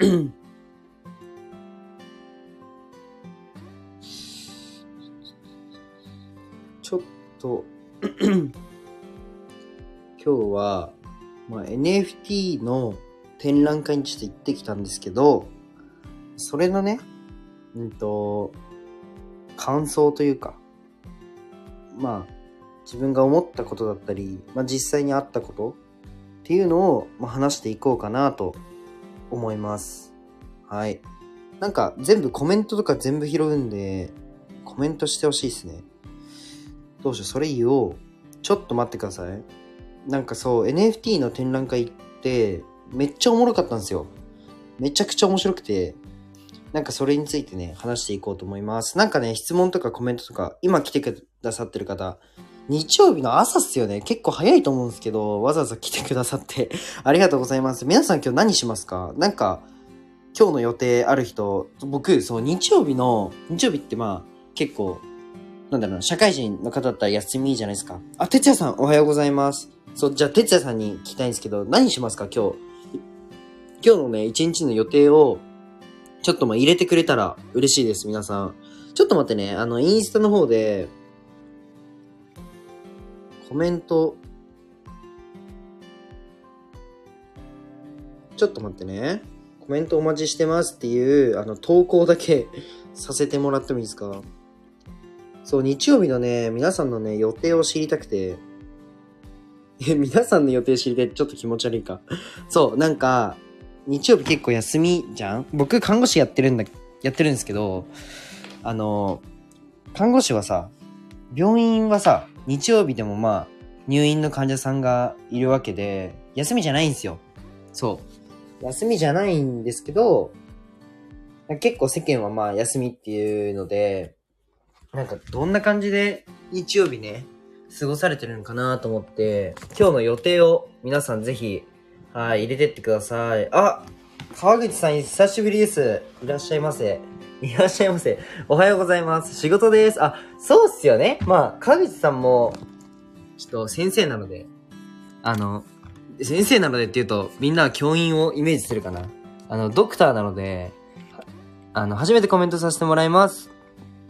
ちょっと 今日は、まあ、NFT の展覧会にちょっと行ってきたんですけど、それのね、うんと、感想というか、まあ、自分が思ったことだったり、まあ、実際にあったことっていうのを、まあ、話していこうかなと思います。はい。なんか全部コメントとか全部拾うんで、コメントしてほしいですね。どうしよう、それ言おう。ちょっと待ってください。なんかそう、NFT の展覧会行って、めっちゃおもろかったんですよ。めちゃくちゃ面白くて、なんかそれについてね、話していこうと思います。なんかね、質問とかコメントとか、今来てくださってる方、日曜日の朝っすよね。結構早いと思うんですけど、わざわざ来てくださって、ありがとうございます。皆さん今日何しますか？なんか、今日の予定ある人、僕、そう、日曜日の、日曜日ってまあ、結構、なんだろうな、社会人の方だったら休みじゃないですか。あ、哲也さん、おはようございます。そう、じゃあ、哲也さんに聞きたいんですけど、何しますか今日？今日のね、一日の予定を、ちょっとまあ入れてくれたら嬉しいです、皆さん。ちょっと待ってね、あの、インスタの方で、コメント、ちょっと待ってね。コメントお待ちしてますっていう、あの、投稿だけ させてもらってもいいですか？そう、日曜日のね、皆さんのね、予定を知りたくて、え、皆さんの予定知りたいちょっと気持ち悪いか。そう、なんか、日曜日結構休みじゃん？僕、看護師やってるんだ、やってるんですけど、あの、看護師はさ、病院はさ、日曜日でもまあ、入院の患者さんがいるわけで、休みじゃないんですよ。そう。休みじゃないんですけど、結構世間はまあ休みっていうので、なんかどんな感じで日曜日ね、過ごされてるのかなと思って、今日の予定を皆さんぜひ、はい、入れてってください。あ川口さん久しぶりです。いらっしゃいませ。いらっしゃいませ。おはようございます。仕事です。あ、そうっすよね。まあ、川口さんも、ちょっと先生なので、あの、先生なのでって言うと、みんなは教員をイメージするかな。あの、ドクターなので、あの、初めてコメントさせてもらいます。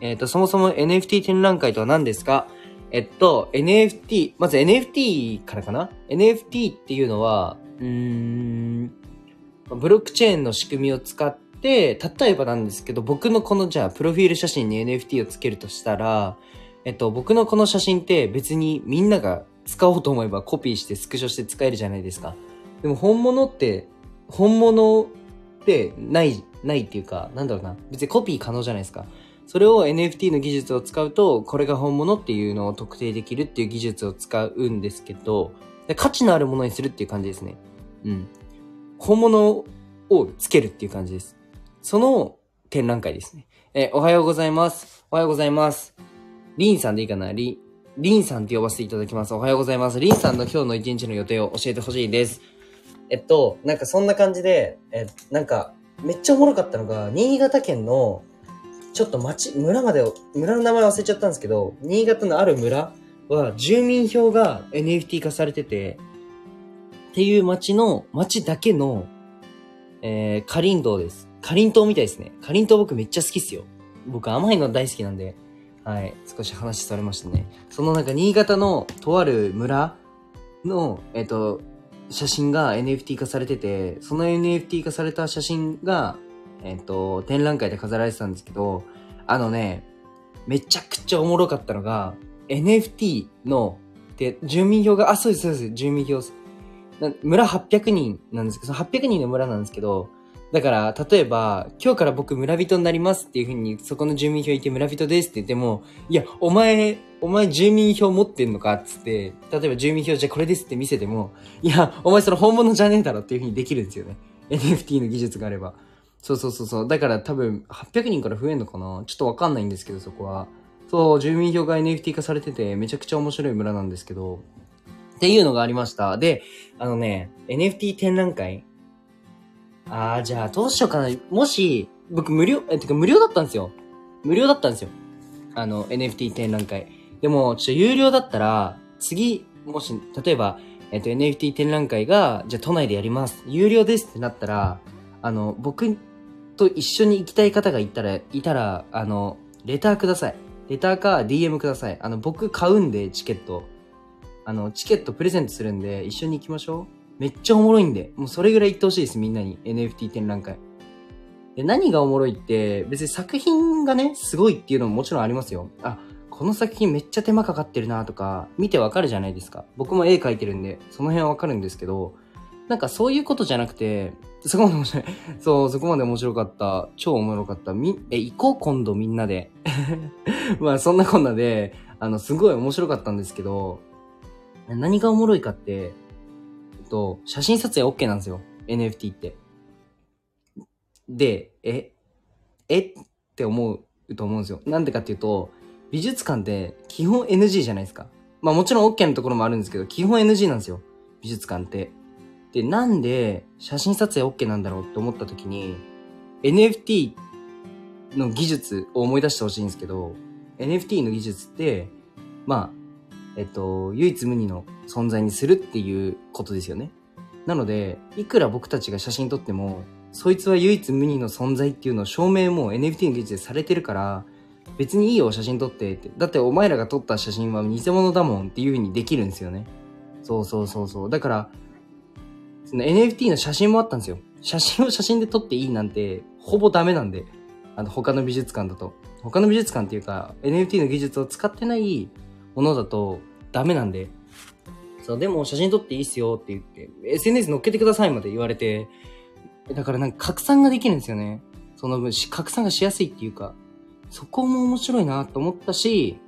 えっ、と、そもそも NFT 展覧会とは何ですか？えっと、NFT、まず NFT からかな ?NFT っていうのは、うーん、ブロックチェーンの仕組みを使って、で例えばなんですけど、僕のこのじゃあ、プロフィール写真に NFT をつけるとしたら、えっと、僕のこの写真って別にみんなが使おうと思えばコピーしてスクショして使えるじゃないですか。でも本物って、本物ってない、ないっていうか、なんだろうな。別にコピー可能じゃないですか。それを NFT の技術を使うと、これが本物っていうのを特定できるっていう技術を使うんですけど、価値のあるものにするっていう感じですね。うん。本物をつけるっていう感じです。その展覧会ですね。え、おはようございます。おはようございます。リンさんでいいかな？リン、リンさんって呼ばせていただきます。おはようございます。リンさんの今日の一日の予定を教えてほしいです。えっと、なんかそんな感じで、え、なんか、めっちゃおもろかったのが、新潟県の、ちょっと町、村まで、村の名前忘れちゃったんですけど、新潟のある村は住民票が NFT 化されてて、っていう町の、町だけの、えー、かりんとうです。かりんとうみたいですね。かりんとう僕めっちゃ好きっすよ。僕甘いの大好きなんで、はい、少し話されましたね。そのなんか新潟のとある村の、えっ、と、写真が NFT 化されてて、その NFT 化された写真が、えっ、と、展覧会で飾られてたんですけど、あのね、めちゃくちゃおもろかったのが、NFT の、で、住民票が、あ、そうです、そうです、住民票。村800人なんですけど、その800人の村なんですけど、だから、例えば、今日から僕村人になりますっていう風に、そこの住民票いて村人ですって言っても、いや、お前、お前住民票持ってんのかっつって、例えば住民票じゃこれですって見せても、いや、お前それ本物じゃねえだろっていう風にできるんですよね。NFT の技術があれば。そうそうそうそう。だから多分、800人から増えんのかな？ちょっとわかんないんですけど、そこは。そう、住民票が NFT 化されてて、めちゃくちゃ面白い村なんですけど、っていうのがありました。で、あのね、NFT 展覧会あー、じゃあどうしようかな。もし、僕無料、え、てか無料だったんですよ。無料だったんですよ。あの、NFT 展覧会。でも、ちょっと有料だったら、次、もし、例えば、えっと、NFT 展覧会が、じゃあ都内でやります。有料ですってなったら、あの、僕と一緒に行きたい方がいたら、いたら、あの、レターください。レターか DM ください。あの、僕買うんで、チケット。あの、チケットプレゼントするんで、一緒に行きましょう。めっちゃおもろいんで、もうそれぐらい言ってほしいです、みんなに。NFT 展覧会。で、何がおもろいって、別に作品がね、すごいっていうのももちろんありますよ。あ、この作品めっちゃ手間かかってるなとか、見てわかるじゃないですか。僕も絵描いてるんで、その辺はわかるんですけど、なんかそういうことじゃなくて、そこまで面白い。そう、そこまで面白かった。超おもろかった。み、え、行こう今度みんなで。まあそんなこんなで、あの、すごい面白かったんですけど、何がおもろいかって、と、写真撮影 OK なんですよ。NFT って。で、え、えって思うと思うんですよ。なんでかっていうと、美術館って基本 NG じゃないですか。まあもちろん OK のところもあるんですけど、基本 NG なんですよ。美術館って。で、なんで写真撮影 OK なんだろうって思った時に、NFT の技術を思い出してほしいんですけど、NFT の技術って、まあ、えっと、唯一無二の存在にするっていうことですよね。なので、いくら僕たちが写真撮っても、そいつは唯一無二の存在っていうのを証明も NFT の技術でされてるから、別にいいよ、写真撮ってって。だってお前らが撮った写真は偽物だもんっていう風にできるんですよね。そうそうそうそう。だから、その NFT の写真もあったんですよ。写真を写真で撮っていいなんて、ほぼダメなんで。あの、他の美術館だと。他の美術館っていうか、NFT の技術を使ってないものだとダメなんで。そう、でも写真撮っていいっすよって言って、SNS 乗っけてくださいまで言われて、だからなんか拡散ができるんですよね。その分、拡散がしやすいっていうか、そこも面白いなと思ったし、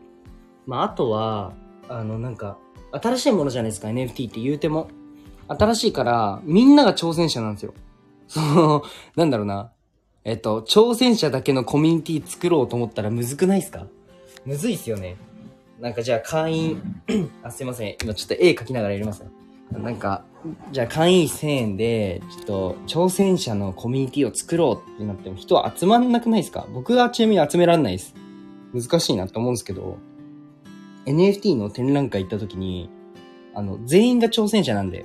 まあ、あとは、あの、なんか、新しいものじゃないですか、NFT って言うても。新しいから、みんなが挑戦者なんですよ。その、なんだろうな。えっと、挑戦者だけのコミュニティ作ろうと思ったらむずくないっすか？むずいっすよね。なんかじゃあ会員、あ、すいません。今ちょっと絵描きながらやりますなんか、じゃあ会員1000円で、ちょっと挑戦者のコミュニティを作ろうってなっても人集まんなくないですか？僕はちなみに集めらんないです。難しいなって思うんですけど、NFT の展覧会行った時に、あの、全員が挑戦者なんで、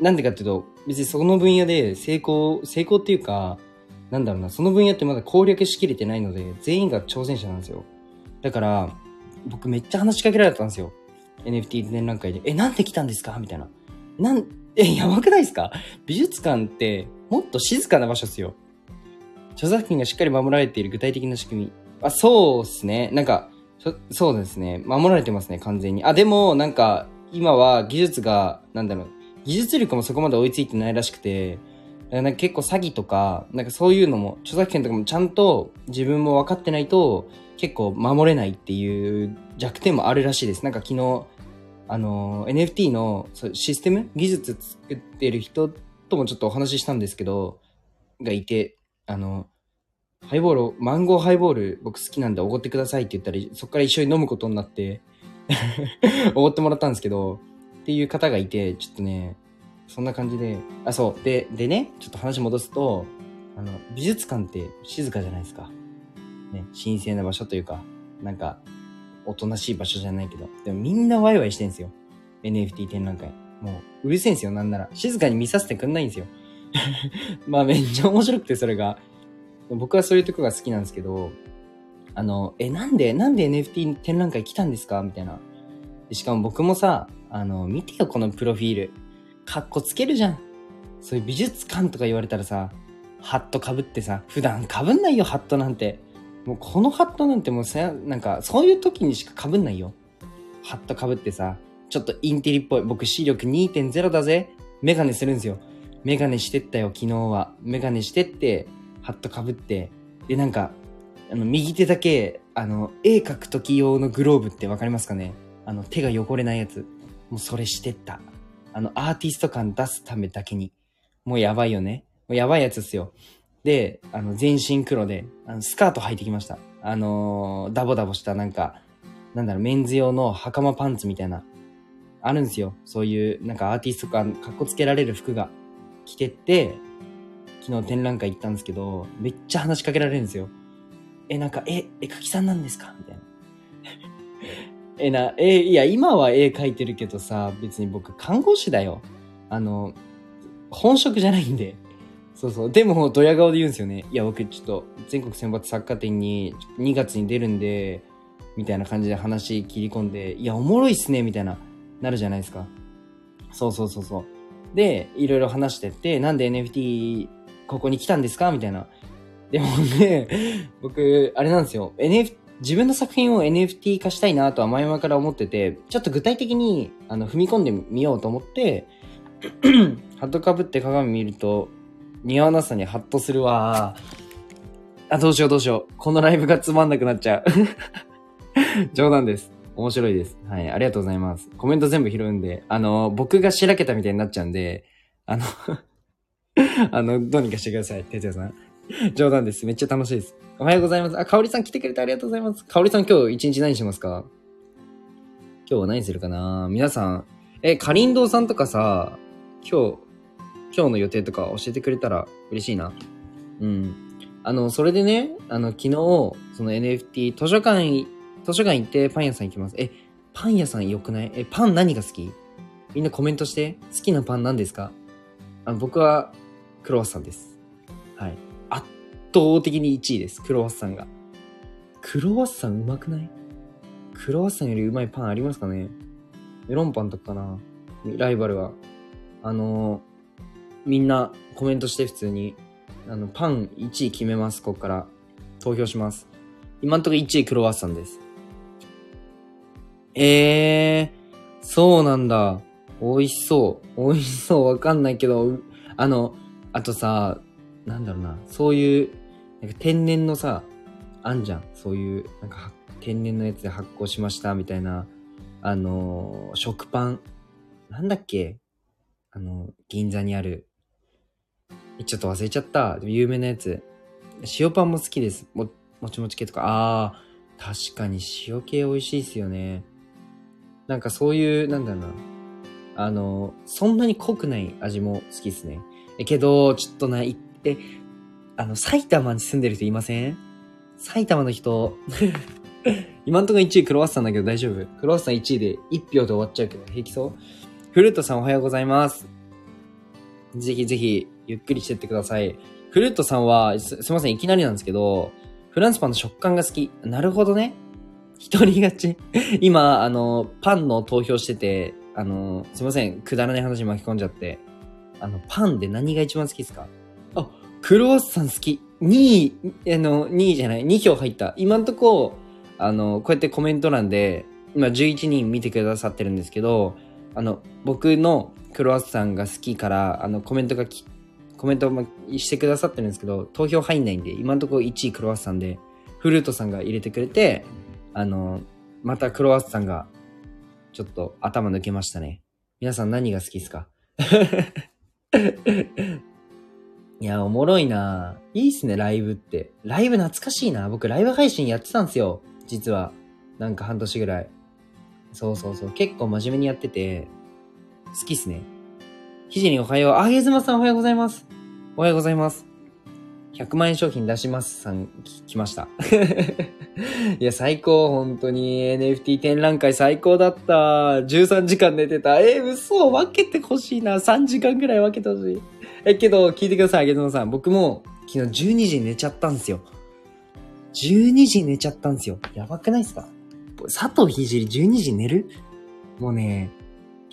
なんでかっていうと、別にその分野で成功、成功っていうか、なんだろうな、その分野ってまだ攻略しきれてないので、全員が挑戦者なんですよ。だから、僕めっちゃ話しかけられたんですよ。NFT 展覧会で。え、なんで来たんですか？みたいな。なん、え、やばくないですか？美術館ってもっと静かな場所っすよ。著作権がしっかり守られている具体的な仕組み。あ、そうっすね。なんか、そうですね。守られてますね、完全に。あ、でも、なんか、今は技術が、なんだろう、技術力もそこまで追いついてないらしくて、なんか結構詐欺とか、なんかそういうのも、著作権とかもちゃんと自分も分かってないと、結構守れないっていう弱点もあるらしいです。なんか昨日、あの、NFT のシステム？技術作ってる人ともちょっとお話ししたんですけど、がいて、あの、ハイボール、マンゴーハイボール僕好きなんでおごってくださいって言ったら、そこから一緒に飲むことになって おごってもらったんですけど、っていう方がいて、ちょっとね、そんな感じで、あ、そう。で、でね、ちょっと話戻すと、あの、美術館って静かじゃないですか。ね、神聖な場所というか、なんか、おとなしい場所じゃないけど、でもみんなワイワイしてんすよ。NFT 展覧会。もう、うるせえんすよ、なんなら。静かに見させてくんないんですよ。まあ、めっちゃ面白くて、それが。僕はそういうとこが好きなんですけど、あの、え、なんで、なんで NFT 展覧会来たんですか？みたいな。しかも僕もさ、あの、見てよ、このプロフィール。かっこつけるじゃん。そういう美術館とか言われたらさ、ハットかぶってさ、普段かぶんないよ、ハットなんて。もうこのハットなんてもうさ、なんかそういう時にしか被んないよ。ハット被ってさ、ちょっとインテリっぽい。僕視力2.0だぜ。メガネするんですよ。メガネしてったよ、昨日は。メガネしてって、ハット被って。で、なんか、あの、右手だけ、あの、絵描く時用のグローブってわかりますかね？あの、手が汚れないやつ。もうそれしてった。あの、アーティスト感出すためだけに。もうやばいよね。もうやばいやつっすよ。で、あの、全身黒で、あのスカート履いてきました。あのー、ダボダボしたなんか、なんだろう、メンズ用の袴パンツみたいな、あるんですよ。そういう、なんかアーティスト感、かっこつけられる服が着てって、昨日展覧会行ったんですけど、めっちゃ話しかけられるんですよ。え、なんか、え、絵描きさんなんですか？みたいな。え、な、え、いや、今は絵描いてるけどさ、別に僕看護師だよ。あの、本職じゃないんで。そうそう。でも、ドヤ顔で言うんですよね。いや、僕ちょっと全国選抜サッカー展に2月に出るんで、みたいな感じで話切り込んで、いや、おもろいっすね、みたいな、なるじゃないですか。そうそうそうそう。で、いろいろ話してって、なんで NFT ここに来たんですか？みたいな。でもね、僕、あれなんですよ。NF、自分の作品を NFT 化したいなとは前々から思ってて、ちょっと具体的にあの踏み込んでみようと思って、ハットかぶって鏡見ると、似合わなさにハッとするわ。あ、どうしようどうしよう。このライブがつまんなくなっちゃう。冗談です。面白いです。はい、ありがとうございます。コメント全部拾うんで、あの、僕がしらけたみたいになっちゃうんで、あの、あの、どうにかしてください、哲也さん。冗談です。めっちゃ楽しいです。おはようございます。あ、かおりさん来てくれてありがとうございます。かおりさん今日一日何しますか？今日は何するかな？皆さん、え、かりんどうさんとかさ、今日、今日の予定とか教えてくれたら嬉しいな。うん。あの、それでね、あの、昨日、その NFT、図書館、図書館行ってパン屋さん行きます。え、パン屋さん良くない？え、パン何が好き？みんなコメントして。好きなパン何ですか？あの、僕は、クロワッサンです。はい。圧倒的に1位です。クロワッサンが。クロワッサンうまくない？クロワッサンよりうまいパンありますかね？メロンパンとかかなライバルは。あのーみんなコメントして普通に。あの、パン1位決めます。こっから。投票します。今んとこ1位クロワッサンです。えー、そうなんだ。美味しそう。美味しそう。わかんないけど、あの、あとさ、なんだろうな。そういう、なんか天然のさ、あんじゃん。そういう、なんか天然のやつで発酵しましたみたいな、あのー食パン。なんだっけ？あの、銀座にある。ちょっと忘れちゃった。有名なやつ。塩パンも好きです。も、もちもち系とか。あー、確かに塩系美味しいっすよね。なんかそういう、なんだろうな。あの、そんなに濃くない味も好きっすね。え、けど、ちょっとな、いえ、あの、埼玉に住んでる人いません？埼玉の人、今んとこ1位クロワッサンだけど大丈夫？クロワッサン1位で1票で終わっちゃうけど平気そう？フルートさんおはようございます。ぜひぜひ、ゆっくりしてってください。フルートさんは、す、すいません、いきなりなんですけど、フランスパンの食感が好き。なるほどね。一人勝ち。今、あの、パンの投票してて、あの、すいません、くだらない話巻き込んじゃって。あの、パンで何が一番好きですか？あ、クロワッサン好き。2位、あの、2位じゃない、2票入った。今んとこ、あの、こうやってコメント欄で、今11人見てくださってるんですけど、あの、僕のクロワッサンが好きから、あの、コメントがき、コメントもしてくださってるんですけど、投票入んないんで、今のところ1位クロワッサンで、フルートさんが入れてくれて、あの、またクロワッサンが、ちょっと頭抜けましたね。皆さん何が好きですか？いや、おもろいないいっすね、ライブって。ライブ懐かしいな。僕、ライブ配信やってたんですよ。実は。なんか半年ぐらい。そうそうそう。結構真面目にやってて、好きっすね。ひじりおはよう。あげずまさんおはようございます。おはようございます。100万円商品出しますさん、来ました。いや、最高、本当に。NFT 展覧会最高だった。13時間寝てた。えー、嘘分けてほしいな。3時間ぐらい分けてほしい。え、けど、聞いてください、あげずまさん。僕も、昨日12時寝ちゃったんですよ。12時寝ちゃったんですよ。やばくないですか？佐藤ひじり12時寝る？もうね、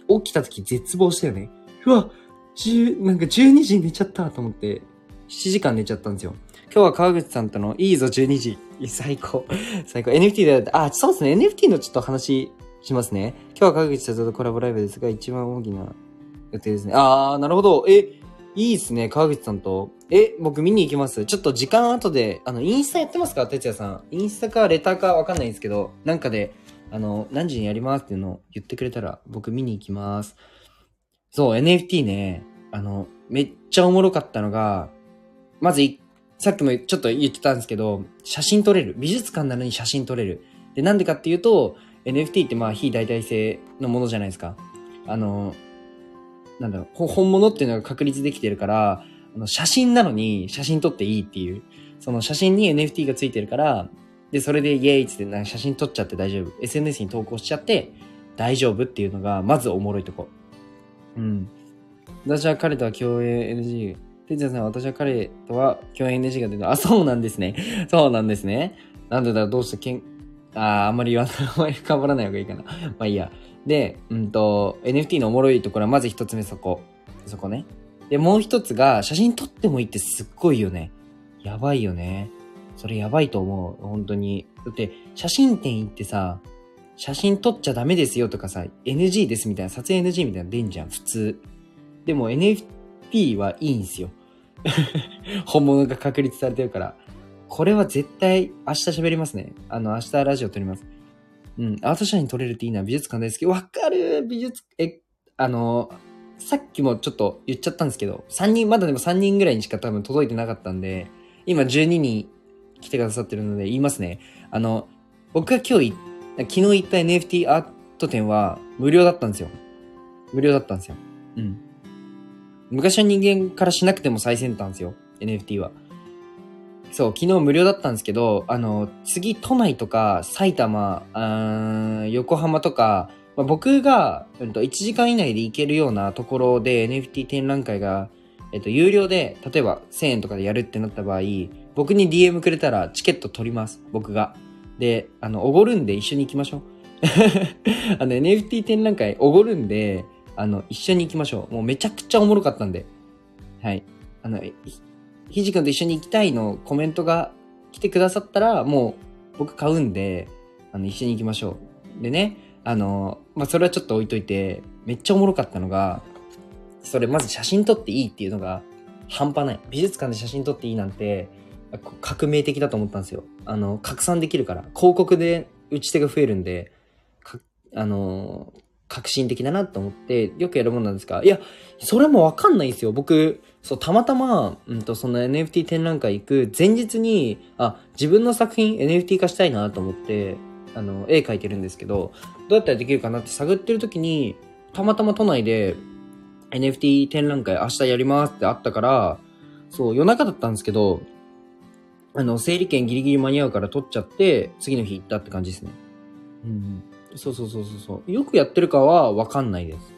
起きた時絶望したよね。うわ、10なんか12時に寝ちゃったと思って、7時間寝ちゃったんですよ。今日は川口さんとのいいぞ12時。最高。最高。NFT で、あ、そうですね。NFT のちょっと話しますね。今日は川口さんとコラボライブですが、一番大きな予定ですね。あー、なるほど。え、いいっすね。川口さんと。え、僕見に行きます？ちょっと時間後で、あの、インスタやってますか？哲也さん。インスタかレターかわかんないんですけど、なんかで、あの、何時にやりますっていうのを言ってくれたら、僕見に行きます。そう、NFT ね、あの、めっちゃおもろかったのが、まずい、さっきもちょっと言ってたんですけど、写真撮れる。美術館なのに写真撮れる。で、なんでかっていうと、NFT ってまあ非代替性のものじゃないですか。あの、なんだろう、本物っていうのが確立できてるから、あの写真なのに写真撮っていいっていう。その写真に NFT がついてるから、で、それでイエーイっつってなんか写真撮っちゃって大丈夫。SNS に投稿しちゃって大丈夫っていうのが、まずおもろいとこ。うん。私は彼とは共演 NG。哲也さん、私は彼とは共演 NG が出た。あ、そうなんですね。そうなんですね。なんでだろう、どうしてけん、あー、あんまり言わない、あんまりかぶらない方がいいかな。まあいいや。で、うんと、NFT のおもろいところはまず一つ目そこ。そこね。で、もう一つが、写真撮ってもいいってすっごいよね。やばいよね。それやばいと思う。本当に。だって、写真展行ってさ、写真撮っちゃダメですよとかさ、NG ですみたいな、撮影 NG みたいなの出んじゃん、普通。でも NFT はいいんすよ。本物が確立されてるから。これは絶対明日喋りますね。あの、明日ラジオ撮ります。うん。アート社に撮れるっていいな。美術館大好き。わかる美術、え、あの、さっきもちょっと言っちゃったんですけど、3人、まだでも3人ぐらいにしか多分届いてなかったんで、今12人来てくださってるので言いますね。あの、僕が今日い、昨日行った NFT アート展は無料だったんですよ。無料だったんですよ。うん。昔の人間からしなくても最先端ですよ。NFT は。そう、昨日無料だったんですけど、あの、次都内とか埼玉、横浜とか、まあ、僕が、うんと、1時間以内で行けるようなところで NFT 展覧会が、えっと、有料で、例えば1000円とかでやるってなった場合、僕に DM くれたらチケット取ります。僕が。で、あの、おごるんで一緒に行きましょう。あの、NFT 展覧会おごるんで、あの、一緒に行きましょう。もうめちゃくちゃおもろかったんで。はい。あの、ひじくんと一緒に行きたいのコメントが来てくださったら、もう僕買うんで、あの、一緒に行きましょう。でね、あの、まあ、それはちょっと置いといて、めっちゃおもろかったのが、それまず写真撮っていいっていうのが半端ない。美術館で写真撮っていいなんて、革命的だと思ったんですよ。あの、拡散できるから。広告で打ち手が増えるんで、あの、革新的だなと思って、よくやるもんなんですが、いや、それもわかんないんですよ。僕、そう、たまたま、うんと、その NFT 展覧会行く前日に、あ、自分の作品 NFT 化したいなと思って、あの、絵描いてるんですけど、どうやったらできるかなって探ってる時に、たまたま都内で NFT 展覧会明日やりますってあったから、そう、夜中だったんですけど、あの、整理券ギリギリ間に合うから取っちゃって、次の日行ったって感じですね。うん。そうそうそうそう。よくやってるかはわかんないです。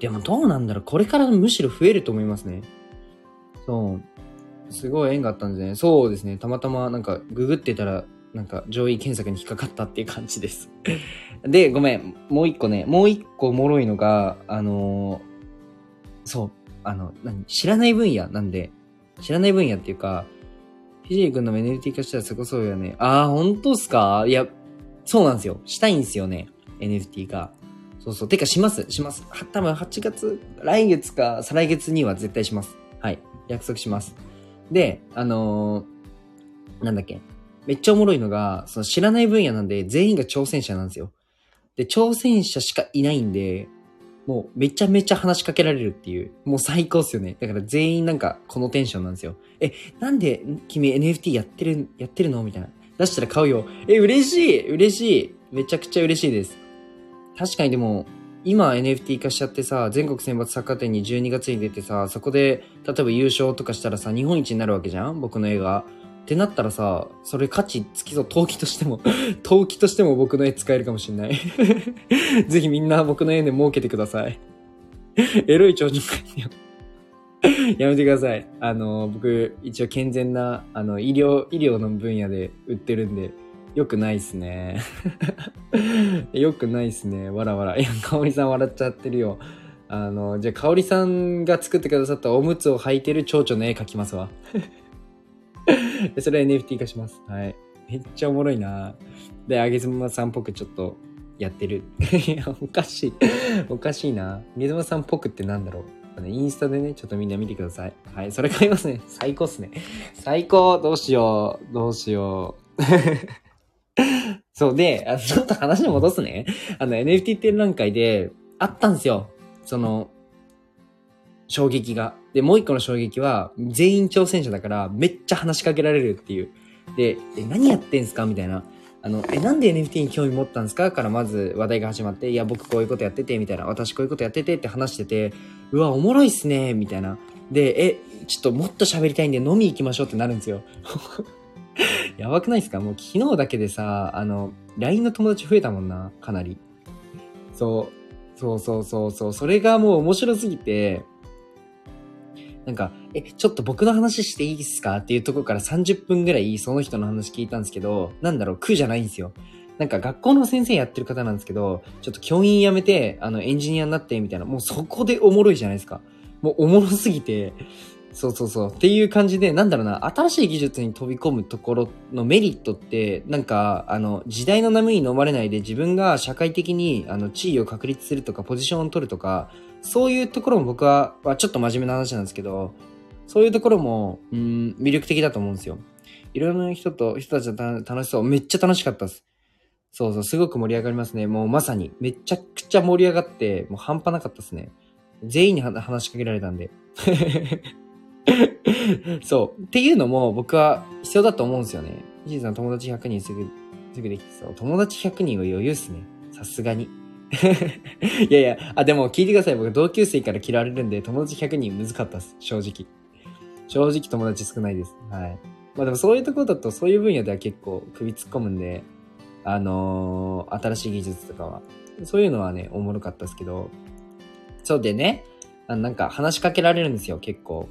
でもどうなんだろうこれからむしろ増えると思いますね。そう。すごい縁があったんですね。そうですね。たまたまなんかググってたら、なんか上位検索に引っかかったっていう感じです。で、ごめん。もう一個ね、もう一個おもろいのが、あのーそう。あの、何？知らない分野なんで、知らない分野っていうか、ひじりくんの NFT 化したらすごそうよね。あー、本当っすか？いや、そうなんですよ。したいんですよね。NFT が。そうそう。てかします。します。は多分8月、来月か再来月には絶対します。はい。約束します。で、あのーなんだっけ。めっちゃおもろいのが、その知らない分野なんで全員が挑戦者なんですよ。で、挑戦者しかいないんで、もうめちゃめちゃ話しかけられるっていう、もう最高っすよね。だから全員なんかこのテンションなんですよ。え、なんで君 NFT やってる、やってるのみたいな。出したら買うよ。え、嬉しい嬉しいめちゃくちゃ嬉しいです。確かにでも、今 NFT 化しちゃってさ、全国選抜サッカー展に12月に出てさ、そこで、例えば優勝とかしたらさ、日本一になるわけじゃん？僕の絵が。ってなったらさ、それ価値つきそう、陶器としても、陶器としても僕の絵使えるかもしんない。ぜひみんな僕の絵で儲けてください。エロい長女会よ。やめてください。あの、僕、一応健全な、あの、医療、医療の分野で売ってるんで、よくないっすね。よくないっすね。わらわら。いや、かおりさん笑っちゃってるよ。あの、じゃあ、かおりさんが作ってくださったおむつを履いてる蝶々の絵描きますわ。でそれは NFT 化します。はい。めっちゃおもろいなで、あげずまさんっぽくちょっとやってる。いや、おかしい。おかしいな。あげずまさんっぽくってなんだろう。インスタでね、ちょっとみんな見てください。はい、それ買いますね。最高っすね。最高どうしよう。どうしよう。そうで、あのちょっと話戻すね。あの NFT 展覧会であったんですよ。その、衝撃が。で、もう一個の衝撃は、全員挑戦者だから、めっちゃ話しかけられるっていう。で、え、何やってんすかみたいな。あの、え、なんで NFT に興味持ったんですか？からまず話題が始まって、いや、僕こういうことやってて、みたいな。私こういうことやっててって話してて、うわ、おもろいっすね、みたいな。で、え、ちょっともっと喋りたいんで飲み行きましょうってなるんですよ。やばくないですか？もう昨日だけでさ、あの、LINE の友達増えたもんな、かなり。そう、そうそうそうそう、それがもう面白すぎて、なんか、え、ちょっと僕の話していいですか？っていうところから30分ぐらいその人の話聞いたんですけど、なんだろう、苦じゃないんですよ。なんか学校の先生やってる方なんですけど、ちょっと教員辞めて、あの、エンジニアになって、みたいな、もうそこでおもろいじゃないですか。もうおもろすぎて、そうそうそう。っていう感じで、なんだろうな、新しい技術に飛び込むところのメリットって、なんか、あの、時代の波に飲まれないで自分が社会的に、あの、地位を確立するとか、ポジションを取るとか、そういうところも僕は、まあ、ちょっと真面目な話なんですけど、そういうところも、うん、魅力的だと思うんですよ。いろんな人と、人たちと楽しそう。めっちゃ楽しかったです。そうそう、すごく盛り上がりますね。もうまさに、めちゃくちゃ盛り上がって、もう半端なかったですね。全員に話しかけられたんで。そう。っていうのも僕は必要だと思うんですよね。石井さん友達100人すぐ、すぐできてそう。友達100人は余裕っすね。さすがに。いやいや、あ、でも聞いてください。僕同級生から嫌われるんで、友達100人難かったっす。正直。正直友達少ないです。はい。まあでもそういうところだと、そういう分野では結構首突っ込むんで、あのー、新しい技術とかは。そういうのはね、おもろかったですけど、そうでね、あなんか話しかけられるんですよ、結構。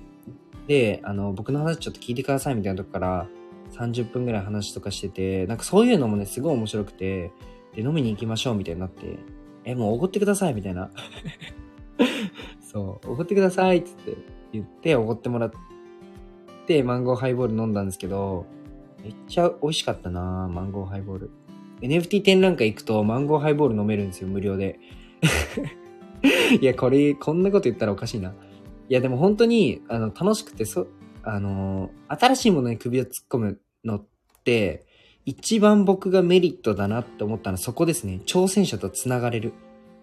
で、あの、僕の話ちょっと聞いてくださいみたいなとこから30分ぐらい話とかしてて、なんかそういうのもね、すごい面白くて、で、飲みに行きましょうみたいになって、え、もうおごってくださいみたいな。そう、おごってくださいっつって言っておごってもらって、マンゴーハイボール飲んだんですけど、めっちゃ美味しかったなマンゴーハイボール。NFT 展覧会行くとマンゴーハイボール飲めるんですよ、無料で。いや、これ、こんなこと言ったらおかしいな。いや、でも本当に、あの、楽しくて、そ、あの、新しいものに首を突っ込むのって、一番僕がメリットだなって思ったのはそこですね。挑戦者と繋がれる。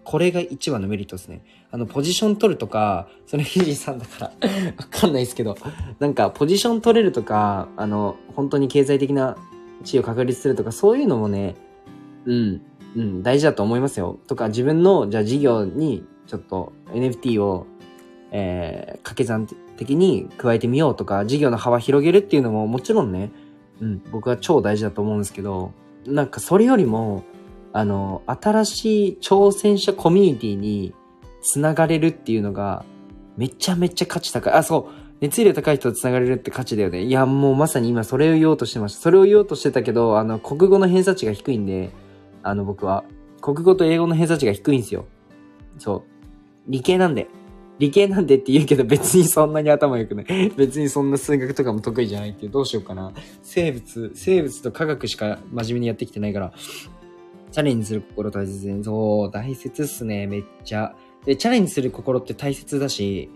これが一番のメリットですね。あの、ポジション取るとか、それヒジさんだから わかんないですけど、なんか、ポジション取れるとか、あの、本当に経済的な地位を確立するとか、そういうのもね、うん、うん、大事だと思いますよ。とか、自分の、じゃあ事業に、ちょっと NFT をえー、掛け算的に加えてみようとか、事業の幅広げるっていうのももちろんね、うん、僕は超大事だと思うんですけど、なんかそれよりも、あの、新しい挑戦者コミュニティに繋がれるっていうのが、めちゃめちゃ価値高い。あ、そう。熱量高い人と繋がれるって価値だよね。いや、もうまさに今それを言おうとしてました。それを言おうとしてたけど、あの、国語の偏差値が低いんで、あの、僕は。国語と英語の偏差値が低いんですよ。そう。理系なんで。理系なんでって言うけど別にそんなに頭良くない。別にそんな数学とかも得意じゃないっていう、どうしようかな。生物、生物と科学しか真面目にやってきてないから、チャレンジする心大切に。そう、大切っすね、めっちゃ。で、チャレンジする心って大切だし、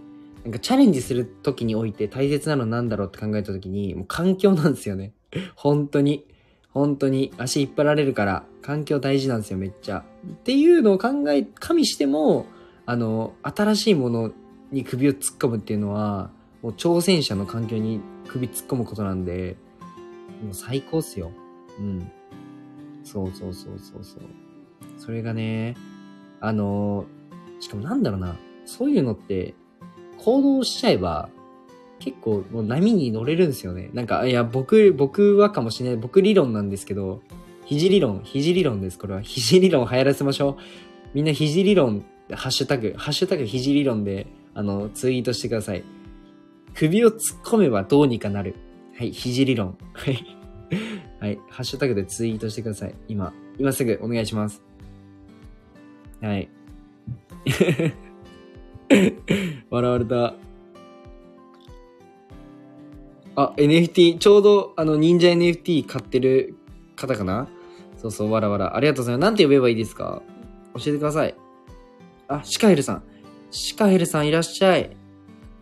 なんかチャレンジする時において大切なのなんだろうって考えた時に、もう環境なんですよね。本当に。本当に足引っ張られるから、環境大事なんですよ、めっちゃ。っていうのを考え、加味しても、あの、新しいものに首を突っ込むっていうのは、もう挑戦者の環境に首突っ込むことなんで、もう最高っすよ。うん。そうそうそうそうそう。それがね、あの、しかもなんだろうな、そういうのって、行動しちゃえば、結構もう波に乗れるんですよね。なんか、いや、僕、僕はかもしれない。僕理論なんですけど、肘理論、肘理論です。これは。肘理論流行らせましょう。みんな肘理論ハッシュタグ、ハッシュタグ肘理論で、あの、ツイートしてください。首を突っ込めばどうにかなる。はい、肘理論。はい。はい、ハッシュタグでツイートしてください。今、今すぐお願いします。はい。笑われた。あ、NFT、ちょうど、あの、忍者 NFT 買ってる方かな？そうそう、わらわら。ありがとうございます。なんて呼べばいいですか？教えてください。あ、シカヘルさん。シカヘルさんいらっしゃい。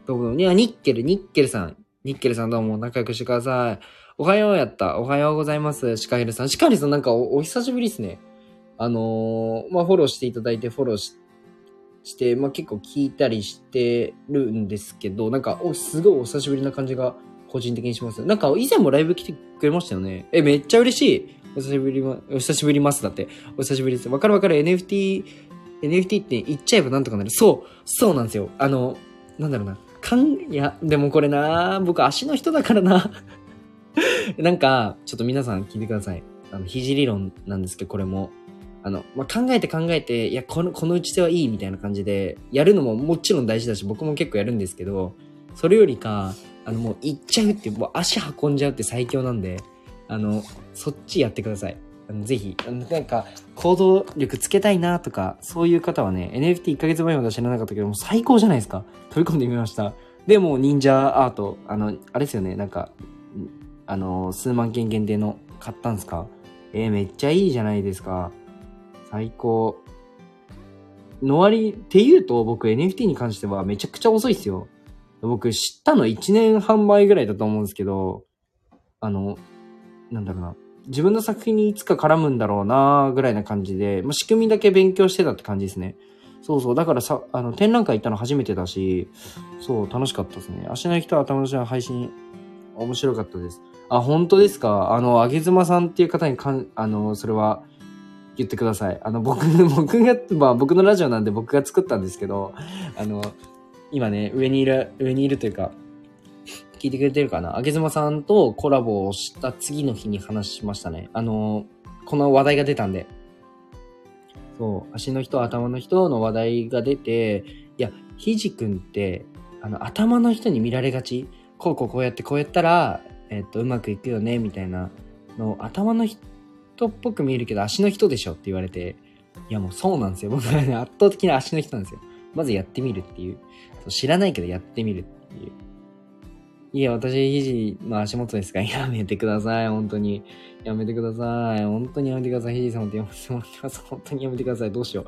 どうも、いや、ニッケル、ニッケルさん。ニッケルさんどうも仲良くしてください。おはようやった。おはようございます。シカヘルさん。シカヘルさんなんかおお久しぶりですね。あのー、まあ、フォローしていただいて、フォローしして、まあ、結構聞いたりしてるんですけど、なんか、お、すごいお久しぶりな感じが個人的にします。なんか、以前もライブ来てくれましたよね。え、めっちゃ嬉しい。お久しぶりま、お久しぶりますだって。お久しぶりです。わかるわかる。NFT NFT って言っちゃえばなんとかなる。そう、そうなんですよ。あの、なんだろうな。かん、いや、でもこれな僕足の人だからな なんか、ちょっと皆さん聞いてください。あの、肘理論なんですけど、これも。あの、まあ、考えて考えて、いや、この、この打ち手はいいみたいな感じで、やるのももちろん大事だし、僕も結構やるんですけど、それよりか、あの、もう行っちゃうって、もう足運んじゃうって最強なんで、あの、そっちやってください。ぜひ、なんか、行動力つけたいなとか、そういう方はね、NFT1 ヶ月前まで知らなかったけど、も最高じゃないですか。飛び込んでみました。で、も忍者アート、あの、あれですよね、なんか、あの、数万件限定の買ったんですか？えーめっちゃいいじゃないですか。最高。の割って言うと、僕 NFT に関してはめちゃくちゃ遅いっすよ。僕知ったの1年半前ぐらいだと思うんですけど、あの、なんだろうな。自分の作品にいつか絡むんだろうなぐらいな感じで、まあ、仕組みだけ勉強してたって感じですね。そうそう。だからさ、あの、展覧会行ったの初めてだし、そう、楽しかったですね。足の人は頭の人の配信、面白かったです。あ、本当ですか？あの、あげずまさんっていう方にかん、あの、それは、言ってください。あの、僕、僕が、まあ僕のラジオなんで僕が作ったんですけど、あの、今ね、上にいる、上にいるというか、聞いてくれてるかな？あげずまさんとコラボをした次の日に話しましたね。あの、この話題が出たんで。そう、足の人、頭の人の話題が出て、いや、ひじくんって、あの、頭の人に見られがち？こうこうこうやってこうやったら、えっと、うまくいくよね、みたいなの、頭の人っぽく見えるけど足の人でしょって言われて、いやもうそうなんですよ。僕はね、圧倒的な足の人なんですよ。まずやってみるっていう。そう知らないけどやってみるっていう。いや、私、肘の足元ですから、やめてください、本当に。やめてください。本当にやめてください。肘さんもやめてもらってます。本当にやめてください。どうしよう。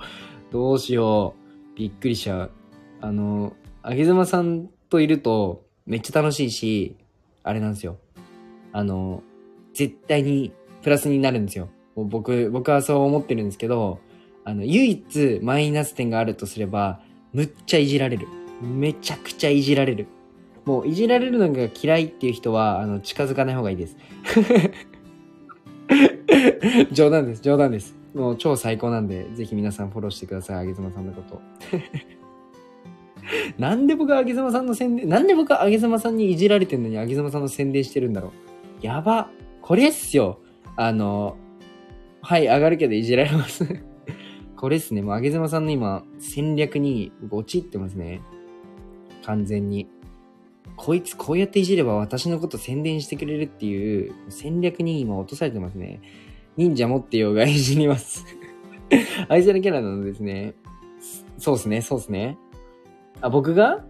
どうしよう。びっくりしちゃう。あの、あげずまさんといると、めっちゃ楽しいし、あれなんですよ。あの、絶対にプラスになるんですよ。僕、僕はそう思ってるんですけど、あの、唯一マイナス点があるとすれば、むっちゃいじられる。めちゃくちゃいじられる。もういじられるのが嫌いっていう人は、あの、近づかない方がいいです。冗談です、冗談です。もう超最高なんで、ぜひ皆さんフォローしてください、あげずまさんのこと。なんで僕はあげずまさんの宣伝、なんで僕はあげずまさんにいじられてんのにあげずまさんの宣伝してるんだろう。やば。これっすよ。あの、はい、上がるけどいじられます。これっすね。もう、あげずまさんの今、戦略に僕陥ってますね。完全に。こいつこうやっていじれば私のこと宣伝してくれるっていう戦略に今落とされてますね。忍者持ってようがいじります。愛されキャラなのですね。そうっすね、そうっすね。あ、僕が？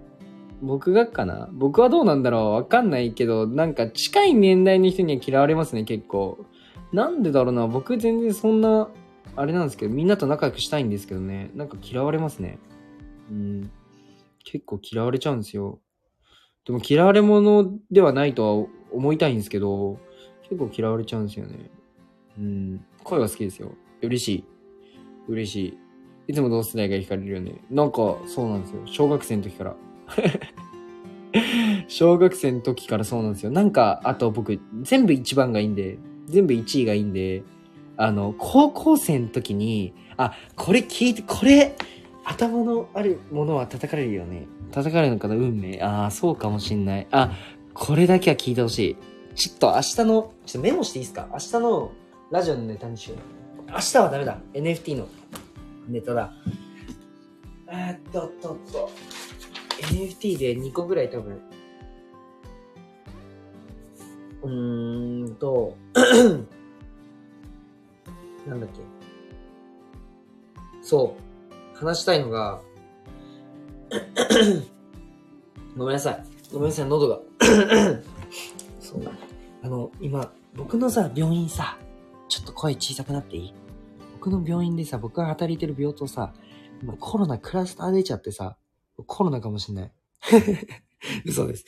僕がかな？僕はどうなんだろう？わかんないけど、なんか近い年代の人には嫌われますね、結構。なんでだろうな？僕全然そんな、あれなんですけど、みんなと仲良くしたいんですけどね。なんか嫌われますね。うん。結構嫌われちゃうんですよ。でも嫌われ者ではないとは思いたいんですけど、結構嫌われちゃうんですよね。うん。声は好きですよ。嬉しい。嬉しい。いつも同世代が惹かれるよね。なんか、そうなんですよ。小学生の時から。小学生の時からそうなんですよ。なんか、あと僕、全部一番がいいんで、全部1位がいいんで、あの、高校生の時に、あ、これ聞いて、これ、頭のあるものは叩かれるよね。叩かれるのかな？運命。ああ、そうかもしんない。あ、これだけは聞いてほしい。ちょっと明日の、ちょっとメモしていいですか？明日のラジオのネタにしよう。明日はダメだ。NFT のネタだ。えっと、っと、っと。NFT で2個ぐらい多分。うーんと、なんだっけ。そう。話したいのが、ごめんなさい。ごめんなさい、喉が。そう。あの、今、僕のさ、病院さ、ちょっと声小さくなっていい？僕の病院でさ、僕が働いてる病棟さ、今コロナクラスター出ちゃってさ、コロナかもしんない。嘘です。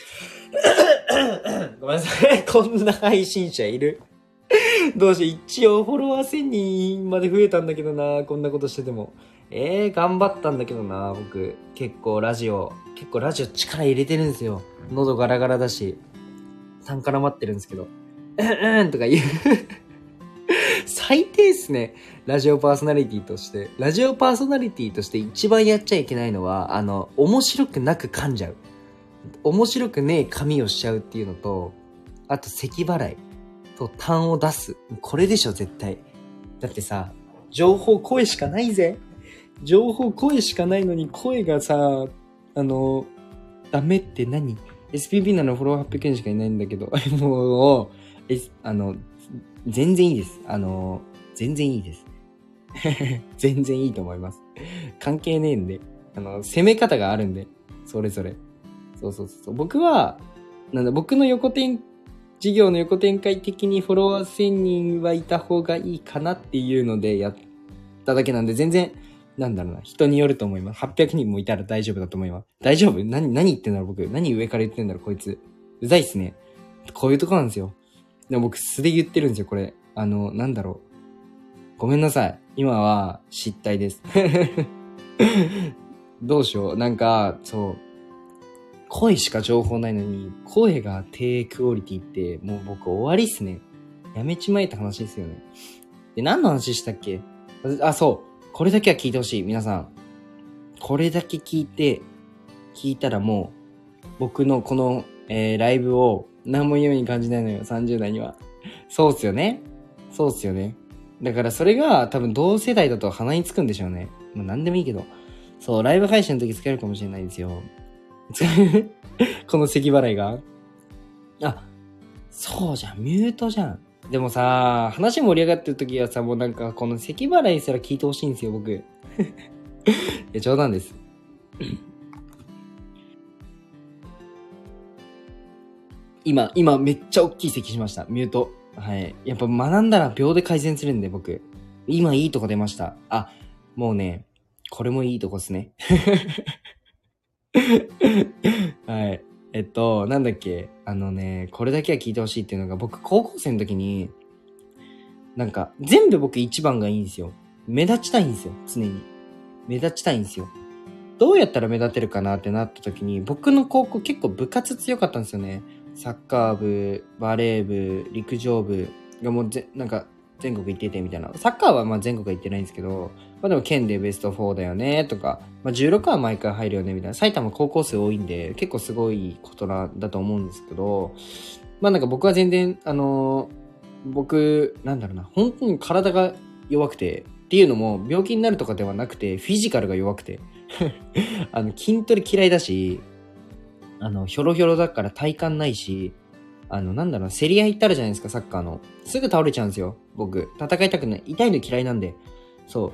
ごめんなさい。こんな配信者いる？どうしよう。一応フォロワー1000人まで増えたんだけどな。こんなことしてても。えー、頑張ったんだけどな、僕。結構ラジオ、結構ラジオ力入れてるんですよ。喉ガラガラだし。3から待ってるんですけど。うんうんとか言う。最低っすね。ラジオパーソナリティとして。ラジオパーソナリティとして一番やっちゃいけないのは、あの、面白くなく噛んじゃう。面白くねえ髪をしちゃうっていうのと、あと咳払いと痰を出す。これでしょ、絶対。だってさ、情報声しかないぜ。情報声しかないのに声がさ、あの、ダメって何？SPP ならフォロー800人しかいないんだけど、もう、え、あの、全然いいです。あの、全然いいです。全然いいと思います。関係ねえんで。あの、攻め方があるんで、それぞれ。そうそうそう。僕は、なんだ、僕の横展、事業の横展開的にフォロワー1000人はいた方がいいかなっていうのでやっただけなんで、全然、なんだろうな、人によると思います。800人もいたら大丈夫だと思います。大丈夫？何、何言ってんだろう僕。何上から言ってんだろうこいつ。うざいっすね。こういうとこなんですよ。でも僕素で言ってるんですよ、これ。あの、なんだろう。ごめんなさい。今は失態です。どうしよう。なんか、そう。声しか情報ないのに、声が低クオリティって、もう僕終わりっすね。やめちまえって話ですよね。で、何の話したっけ？あ、そう。これだけは聞いてほしい。皆さん。これだけ聞いて、聞いたらもう、僕のこの、えー、ライブを何も言うように感じないのよ。30代には。そうっすよね。そうっすよね。だからそれが多分同世代だと鼻につくんでしょうね。もう何でもいいけど。そう、ライブ配信の時使えるかもしれないですよ。この咳払いがあ、そうじゃん、ミュートじゃん。でもさ、話盛り上がってる時はさ、もうなんかこの咳払いすら聞いてほしいんですよ、僕。いや、冗談です。今、今めっちゃ大きい咳しました。ミュート。はい。やっぱ学んだら秒で改善するんで、僕。今いいとこ出ました。あ、もうね、これもいいとこっすね。はい。えっと、なんだっけ、あのね、これだけは聞いてほしいっていうのが、僕、高校生の時に、なんか、全部僕一番がいいんですよ。目立ちたいんですよ、常に。目立ちたいんですよ。どうやったら目立てるかなってなった時に、僕の高校結構部活強かったんですよね。サッカー部、バレー部、陸上部がもうぜ、なんか、全国行っててみたいな。サッカーはま全国行ってないんですけど、まあでも県でベスト4だよねとか、まあ16は毎回入るよねみたいな。埼玉高校生多いんで、結構すごいことなだと思うんですけど、まあなんか僕は全然、あのー僕、なんだろうな、本当に体が弱くて、っていうのも病気になるとかではなくて、フィジカルが弱くて。あの、筋トレ嫌いだし、あの、ひょろひょろだから体幹ないし、あの、なんだろう、競り合いってあるじゃないですか、サッカーの。すぐ倒れちゃうんですよ、僕。戦いたくない。痛いの嫌いなんで。そ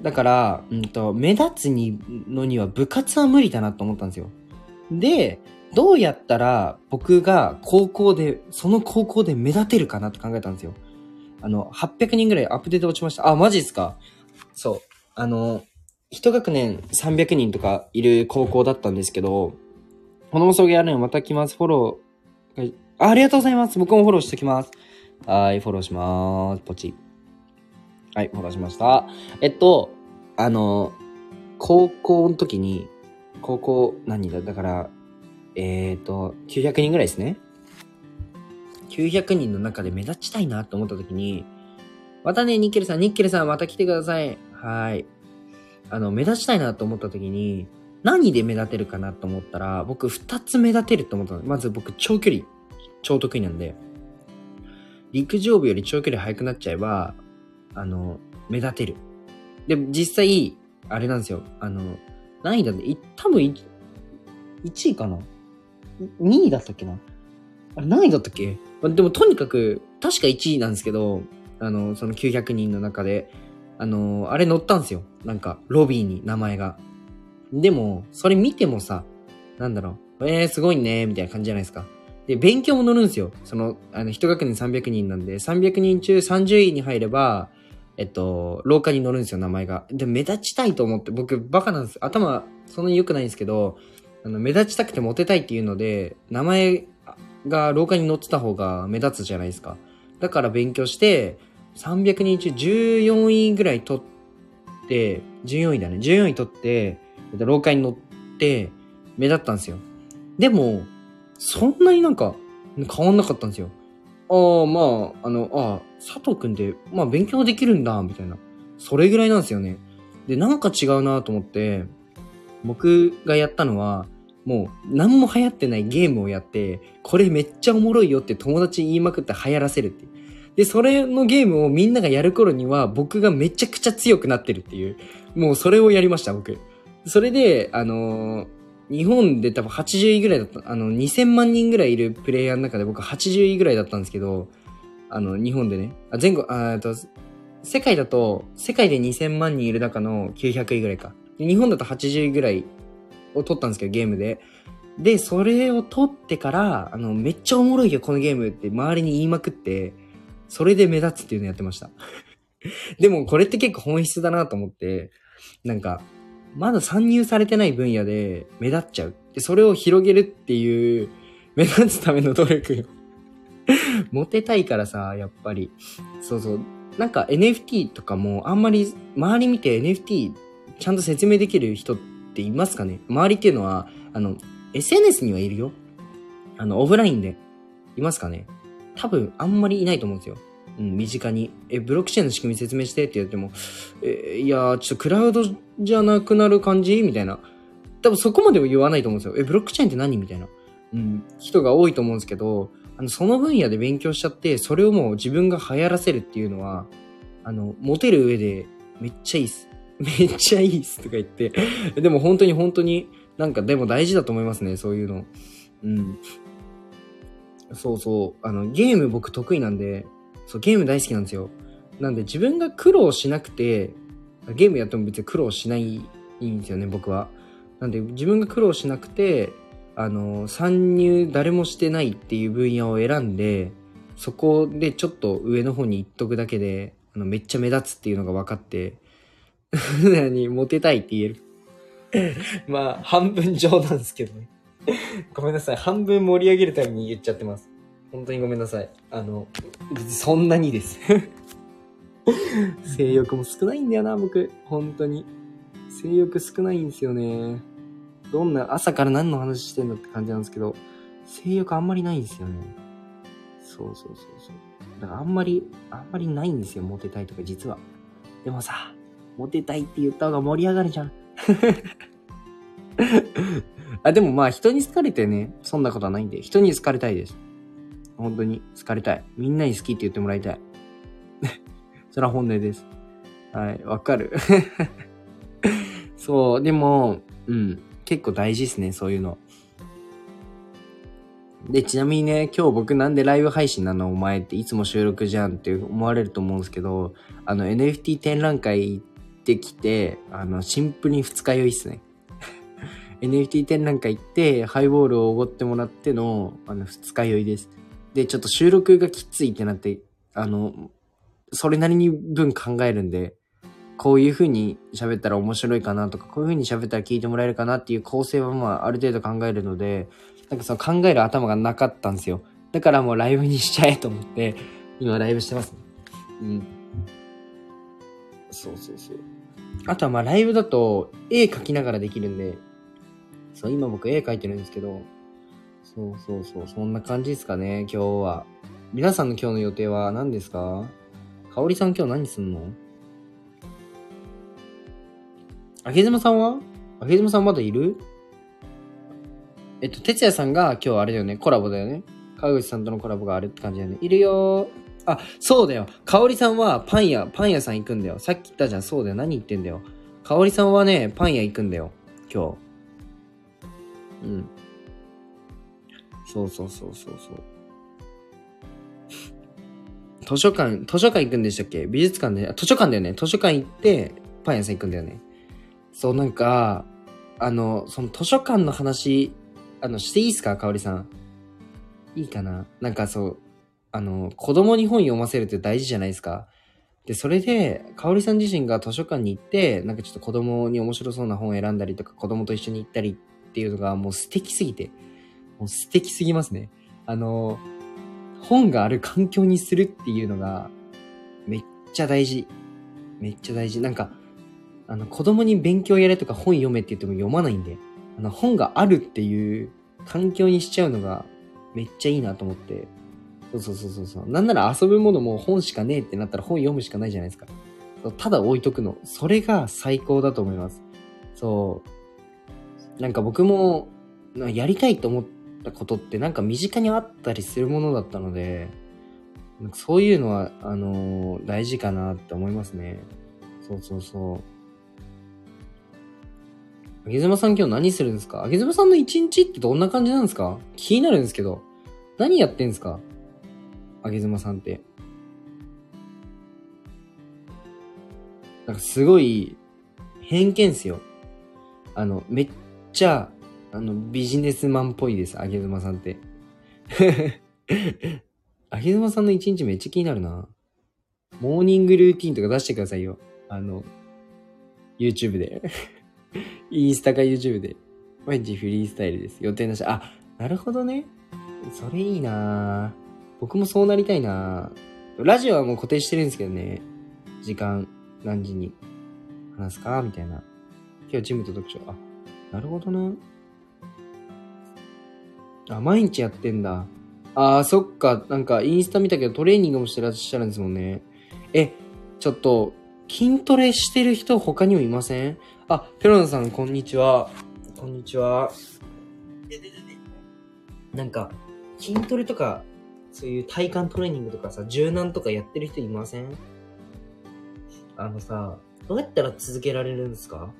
う。だから、うんと、目立つにのには部活は無理だなと思ったんですよ。で、どうやったら僕が高校で、その高校で目立てるかなって考えたんですよ。あの、800人ぐらいアップデート落ちました。あ、マジっすかそう。あの、一学年300人とかいる高校だったんですけど、この放送やるのまた来ます。フォローあ、りがとうございます。僕もフォローしておきます。はい、フォローしまーす。ポチ。はい、フォローしました。えっと、あの、高校の時に、高校何人だ？だから、えっ、と、900人ぐらいですね。900人の中で目立ちたいなと思った時に、またね、ニッケルさん、ニッケルさん、また来てください。はい。あの、目立ちたいなと思った時に、何で目立てるかなと思ったら、僕二つ目立てると思ったの。まず僕長距離、超得意なんで、陸上部より長距離速くなっちゃえば、あの、目立てる。で、実際、あれなんですよ。あの、何位だって、多分い1位かな ?2 位だったっけな？あれ何位だったっけ？まあでもとにかく、確か1位なんですけど、あの、その900人の中で、あの、あれ載ったんですよ。なんか、ロビーに名前が。でも、それ見てもさ、なんだろう、えー、すごいね、みたいな感じじゃないですか。で、勉強も載るんですよ。その、あの、一学年300人なんで、300人中30位に入れば、えっと、廊下に載るんですよ、名前が。で、目立ちたいと思って、僕、バカなんです。頭、そんなに良くないんですけど、あの、目立ちたくてモテたいっていうので、名前が廊下に載ってた方が目立つじゃないですか。だから勉強して、300人中14位ぐらい取って、14位だね。14位取って、廊下に乗って、目立ったんですよ。でも、そんなになんか、変わんなかったんですよ。ああ、まあ、あの、ああ、佐藤くんって、まあ勉強できるんだ、みたいな。それぐらいなんですよね。で、なんか違うなと思って、僕がやったのは、もう何も流行ってないゲームをやって、これめっちゃおもろいよって友達に言いまくって流行らせるっていう。で、それのゲームをみんながやる頃には僕がめちゃくちゃ強くなってるっていう。もうそれをやりました、僕。それで、あのー日本で多分80位ぐらいだった、あの、2000万人ぐらいいるプレイヤーの中で僕80位ぐらいだったんですけど、あの、日本でね、あ、全国、あと、世界だと、世界で2000万人いる中の900位ぐらいか。日本だと80位ぐらいを取ったんですけど、ゲームで。で、それを取ってから、あの、めっちゃおもろいよ、このゲームって周りに言いまくって、それで目立つっていうのやってました。でも、これって結構本質だなと思って、なんか、まだ参入されてない分野で目立っちゃう。で、それを広げるっていう、目立つための努力よ。モテたいからさ、やっぱり。そうそう。なんか NFT とかもあんまり周り見て NFT ちゃんと説明できる人っていますかね？周りっていうのは、あの、SNS にはいるよ。あの、オフラインで。いますかね？多分あんまりいないと思うんですよ。うん、身近に。え、ブロックチェーンの仕組み説明してって言っても、え、いやー、ちょっとクラウドじゃなくなる感じ？みたいな。多分そこまでは言わないと思うんですよ。え、ブロックチェーンって何？みたいな。うん、人が多いと思うんですけど、あの、その分野で勉強しちゃって、それをもう自分が流行らせるっていうのは、あの、モテる上でめっちゃいいっす。めっちゃいいっすとか言って。でも本当に本当になんかでも大事だと思いますね、そういうの。うん。そうそう。あの、ゲーム僕得意なんで、そう、ゲーム大好きなんですよ。なんで自分が苦労しなくて、ゲームやっても別に苦労しないんですよね、僕は。なんで自分が苦労しなくて、あの、参入誰もしてないっていう分野を選んで、そこでちょっと上の方に行っとくだけで、あの、めっちゃ目立つっていうのが分かって、何、モテたいって言える？まあ、半分冗談ですけどね。ごめんなさい。半分盛り上げるために言っちゃってます。本当にごめんなさい。あの、そんなにです。性欲も少ないんだよな、僕。本当に。性欲少ないんですよね。どんな、朝から何の話してんのって感じなんですけど、性欲あんまりないんですよね。そうそうそうそう。だからあんまり、あんまりないんですよ、モテたいとか、実は。でもさ、モテたいって言った方が盛り上がるじゃん。あ、でもまあ人に好かれてね、そんなことはないんで、人に好かれたいです。本当に好かれたい。みんなに好きって言ってもらいたい。それは本音です。はい、わかる。そう、でも、うん、結構大事ですね、そういうの。で、ちなみにね、今日僕なんでライブ配信なの？お前っていつも収録じゃんって思われると思うんですけど、あの NFT 展覧会行ってきて、あの、シンプルに二日酔いっすね。NFT 展覧会行って、ハイボールをおごってもらっての、あの、二日酔いです。で、ちょっと収録がきついってなって、あの、それなりに分考えるんで、こういう風に喋ったら面白いかなとか、こういう風に喋ったら聞いてもらえるかなっていう構成はまあ、ある程度考えるので、なんかその考える頭がなかったんですよ。だからもうライブにしちゃえと思って、今ライブしてます、ね。うん。そうそうそう。あとはまあライブだと絵描きながらできるんで、そう、今僕絵描いてるんですけど、そうそうそう、そんな感じですかね、今日は。皆さんの今日の予定は何ですか？かおりさん今日何すんの？あげずまさんは？あげずまさんまだいる？えっと、てつやさんが今日あれだよね、コラボだよね。川口さんとのコラボがあるって感じだよね。いるよー。あ、そうだよ。かおりさんはパン屋、パン屋さん行くんだよ。さっき言ったじゃん。そうだよ。何言ってんだよ。かおりさんはね、パン屋行くんだよ。今日。うん。そうそうそうそうそう。図書館、図書館行くんでしたっけ？美術館で、図書館だよね。図書館行って、パン屋さん行くんだよね。そう、なんか、あの、その図書館の話、あの、していいっすか？かおりさん。いいかな？なんかそう、あの、子供に本読ませるって大事じゃないですか？で、それで、かおりさん自身が図書館に行って、なんかちょっと子供に面白そうな本を選んだりとか、子供と一緒に行ったりっていうのがもう素敵すぎて、もう素敵すぎますね。あの、本がある環境にするっていうのが、めっちゃ大事。めっちゃ大事。なんか、あの、子供に勉強やれとか本読めって言っても読まないんで、あの、本があるっていう環境にしちゃうのが、めっちゃいいなと思って。そうそうそうそうそう。なんなら遊ぶものも本しかねえってなったら本読むしかないじゃないですか。ただ置いとくの。それが最高だと思います。そう。なんか僕も、やりたいと思ったことってなんか身近にあったりするものだったので、なんかそういうのは、あのー大事かなって思いますね。そうそうそう。あげずまさん今日何するんですか？あげずまさんの一日ってどんな感じなんですか？気になるんですけど。何やってんですか？あげずまさんって。なんかすごい、偏見っすよ。あの、めっちゃ、あの、ビジネスマンっぽいです、あげずまさんって。あげずまさんの一日めっちゃ気になるな。モーニングルーティンとか出してくださいよ。あの、YouTube で。インスタか YouTube で。毎日フリースタイルです。予定なし。あ、なるほどね。それいいな僕もそうなりたいなラジオはもう固定してるんですけどね。時間、何時に話すか？みたいな。今日ジムと読書。あ、なるほどな。あ、毎日やってんだ。あー、そっか。なんか、インスタ見たけどトレーニングもしてらっしゃるんですもんね。え、ちょっと、筋トレしてる人他にもいません？あ、ペロナさん、こんにちは。こんにちは。なんか、筋トレとか、そういう体幹トレーニングとかさ、柔軟とかやってる人いません？あのさ、どうやったら続けられるんですか？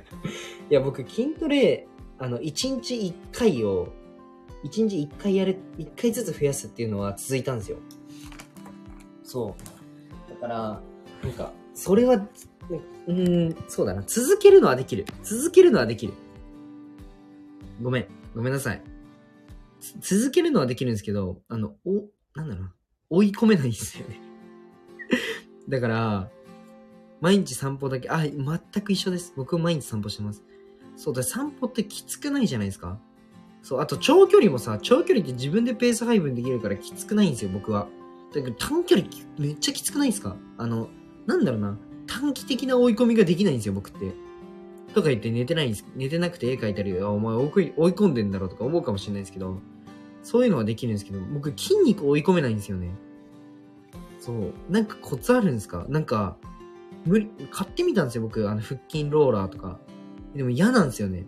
いや、僕、筋トレ、あの、1日1回を、1日1回やる、1回ずつ増やすっていうのは続いたんですよ。そう。だから、なんか、それは、うーん、そうだな。続けるのはできる。続けるのはできる。ごめん。ごめんなさい。つ続けるのはできるんですけど、あの、お、なんだろうな。追い込めないんですよね。だから、毎日散歩だけ、あ、全く一緒です。僕も毎日散歩してます。そうだ、散歩ってきつくないじゃないですか。そう、あと長距離もさ、長距離って自分でペース配分できるからきつくないんですよ、僕は。だけど短距離めっちゃきつくないですか？あの、なんだろうな。短期的な追い込みができないんですよ、僕って。とか言って寝てないんです。寝てなくて絵描いたり、あ、お前追い込んでんだろうとか思うかもしれないですけど、そういうのはできるんですけど、僕筋肉追い込めないんですよね。そう。なんかコツあるんですか？なんか、無理、買ってみたんですよ、僕。あの、腹筋ローラーとか。でも嫌なんですよね。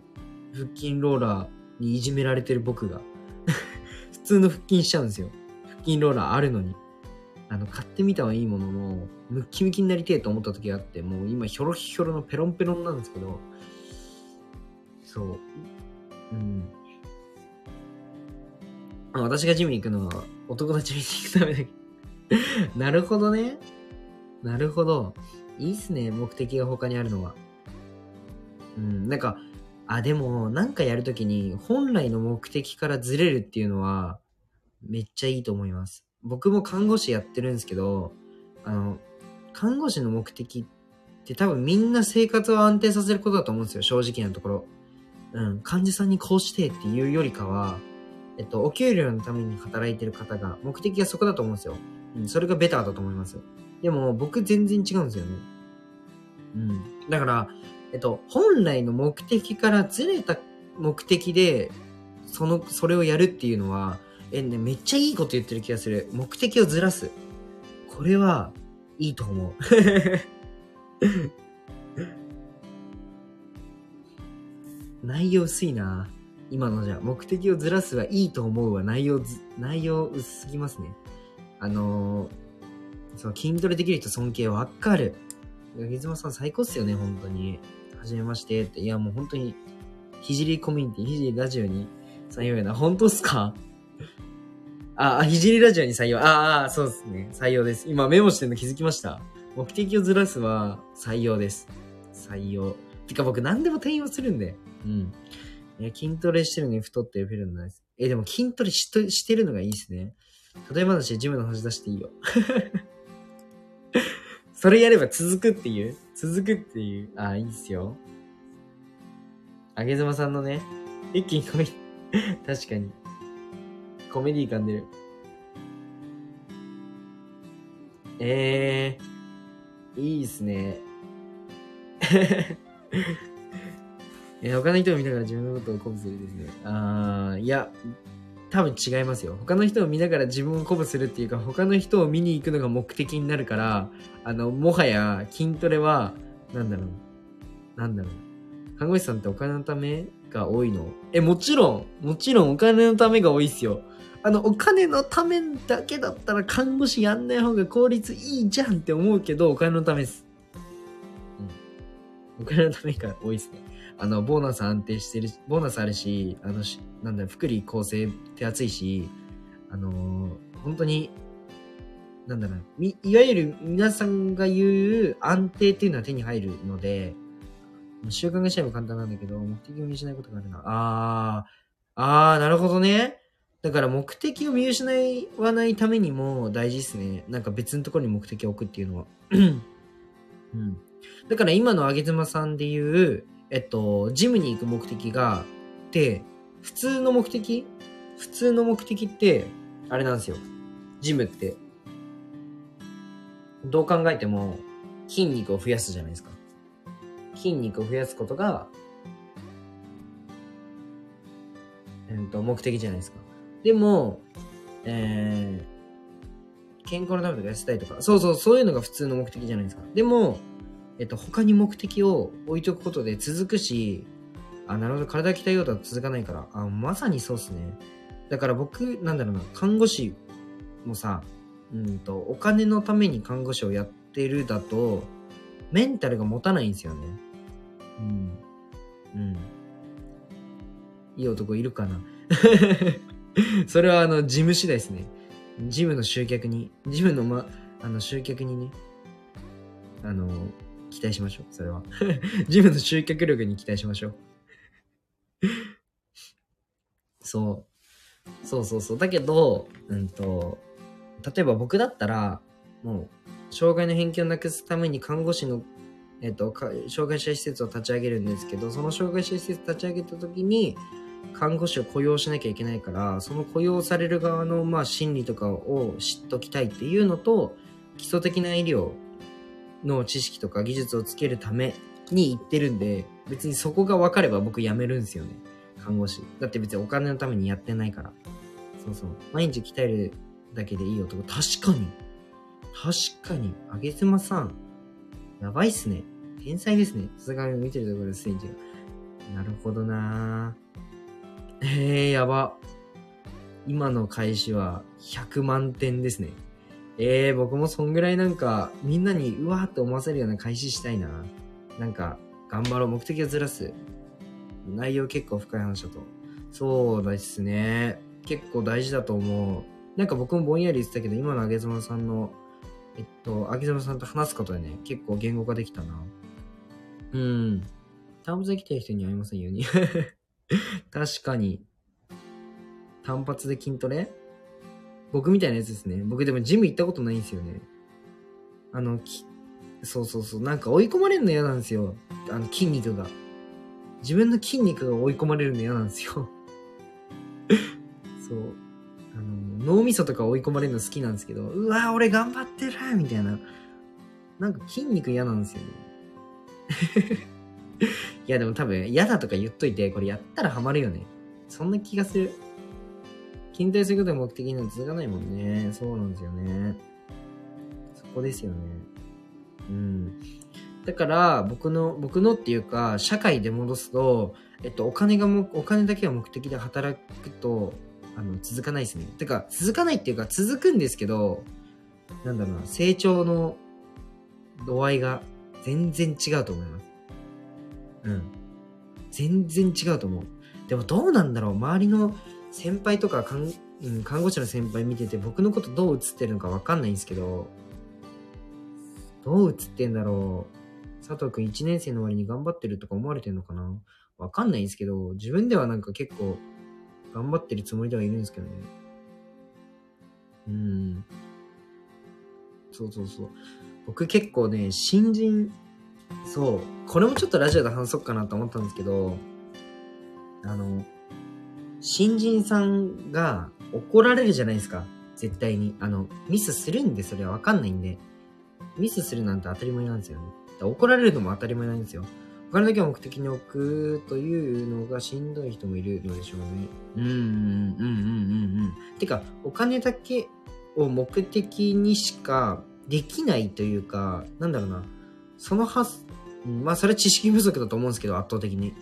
腹筋ローラーにいじめられてる僕が。普通の腹筋しちゃうんですよ。腹筋ローラーあるのに。あの、買ってみたはいいものの、ムッキムキになりてえと思った時があって、もう今ヒョロヒョロのペロンペロンなんですけど、そう。うん。私がジムに行くのは男たち見に行くためだけ。なるほどね。なるほど。いいっすね、目的が他にあるのは。うん、なんか、あ、でも、なんかやるときに、本来の目的からずれるっていうのは、めっちゃいいと思います。僕も看護師やってるんですけど、あの、看護師の目的って多分みんな生活を安定させることだと思うんですよ、正直なところ。うん、患者さんにこうしてっていうよりかは、えっと、お給料のために働いてる方が、目的がそこだと思うんですよ。うん、それがベターだと思います。でも、僕全然違うんですよね。うん。だから、えっと、本来の目的からずれた目的で、その、それをやるっていうのは、え、ね、めっちゃいいこと言ってる気がする。目的をずらす。これは、いいと思う。内容薄いな今のじゃ、目的をずらすはいいと思うは内容ず、内容薄すぎますね。あのー、その筋トレできる人尊敬わかる。水間さん最高っすよね、本当に。はじめましてって。いや、もう本当に、ひじりコミュニティ、ひじりラジオに採用やな。本当っすか？あ、あ、ひじりラジオに採用。ああ、そうですね。採用です。今メモしてるの気づきました？目的をずらすは採用です。採用。てか僕何でも転用するんで。うん。いや、筋トレしてるのに太ってるフィルムないです。え、でも筋トレしとしてるのがいいですね。例えばだし、ジムの話出していいよ。それやれば続くっていう続くっていう。あ、いいっすよ。あげずまさんのね、一気にコメ 確かに。コメディー感出る。えー、いいっすね。え他の人を見ながら自分のことを鼓舞するですね。あー、いや、多分違いますよ。他の人を見ながら自分を鼓舞するっていうか、他の人を見に行くのが目的になるから、あの、もはや筋トレは、なんだろう。なんだろう。看護師さんってお金のためが多いの？え、もちろん、もちろんお金のためが多いっすよ。あの、お金のためだけだったら看護師やんない方が効率いいじゃんって思うけど、お金のためです。うん。お金のためが多いっすね。あの、ボーナス安定してるし、ボーナスあるし、あの、なんだろ、福利厚生手厚いし、あのー本当に、なんだろう、み、いわゆる皆さんが言う安定っていうのは手に入るので、習慣がしちゃえば簡単なんだけど、目的を見失うことがあるな。あー、あー、なるほどね。だから目的を見失わないためにも大事ですね。なんか別のところに目的を置くっていうのは。うん。だから今のあげずまさんで言う、えっと、ジムに行く目的が、で、普通の目的普通の目的って、あれなんですよ。ジムって。どう考えても、筋肉を増やすじゃないですか。筋肉を増やすことが、えっと、目的じゃないですか。でも、えー、健康のためとか痩せたいとか、そうそう、そういうのが普通の目的じゃないですか。でも、えっと、他に目的を置いとくことで続くし、あ、なるほど、体鍛えようとは続かないから、あ、まさにそうっすね。だから僕、なんだろうな、看護師もさ、うんと、お金のために看護師をやってるだと、メンタルが持たないんですよね。うん。うん。いい男いるかな それはあの、事務次第ですね。ジムの集客に、ジムのま、あの、集客にね、あの、期待しましょう、それは。ジムの集客力に期待しましょう。そう。そうそうそう。だけど、うんと、例えば僕だったら、もう、障害の偏見をなくすために看護師の、えっと、か障害者施設を立ち上げるんですけど、その障害者施設立ち上げた時に、看護師を雇用しなきゃいけないから、その雇用される側の、まあ、心理とかを知っときたいっていうのと、基礎的な医療の知識とか技術をつけるために行ってるんで、別にそこが分かれば僕辞めるんですよね。看護師。だって別にお金のためにやってないから。そうそう。毎日鍛えるだけでいい男。確かに。確かに。あげつまさん。やばいっすね。天才ですね。さすがに見てるところです、スインジが。なるほどなぁ。えー、やば。今の開始は100万点ですね。えー、僕もそんぐらいなんか、みんなにうわーって思わせるような開始したいな。なんか、頑張ろう。目的をずらす。内容結構深い話だと。そうですね。結構大事だと思う。なんか僕もぼんやり言ってたけど、今のあげずまさんの、えっと、あげずまさんと話すことでね、結構言語化できたな。うん。単発で来てる人に会いませんように。確かに。単発で筋トレ？僕みたいなやつですね。僕でもジム行ったことないんですよね。あの、き、そうそうそう。なんか追い込まれるの嫌なんですよ。あの、筋肉が。自分の筋肉が追い込まれるの嫌なんですよ。そう。あの、脳みそとか追い込まれるの好きなんですけど、うわー、俺頑張ってるみたいな。なんか筋肉嫌なんですよね。いやでも多分嫌だとか言っといて、これやったらハマるよね。そんな気がする。筋トレすることが目的には続かないもんね。そうなんですよね。そこですよね。うん。だから、僕の、僕のっていうか、社会で戻すと、えっと、お金がも、お金だけが目的で働くと、あの、続かないですね。てか、続かないっていうか、続くんですけど、なんだろうな、成長の度合いが全然違うと思います。うん。全然違うと思う。でもどうなんだろう周りの先輩とか看,、うん、看護師の先輩見てて僕のことどう映ってるのかわかんないんですけど、どう映ってんだろう佐藤くん1年生の割に頑張ってるとか思われてるのかなわかんないんですけど、自分ではなんか結構頑張ってるつもりではいるんですけどね。うん。そうそうそう。僕結構ね、新人、そう、これもちょっとラジオで話そうかなと思ったんですけど、あの、新人さんが怒られるじゃないですか。絶対に。あの、ミスするんで、それはわかんないんで。ミスするなんて当たり前なんですよね。ら怒られるのも当たり前なんですよ。お金だけを目的に置くというのがしんどい人もいるのでしょうね。うん、うん、うん、うん、うん、うん。てか、お金だけを目的にしかできないというか、なんだろうな。その発、まあ、それは知識不足だと思うんですけど、圧倒的に。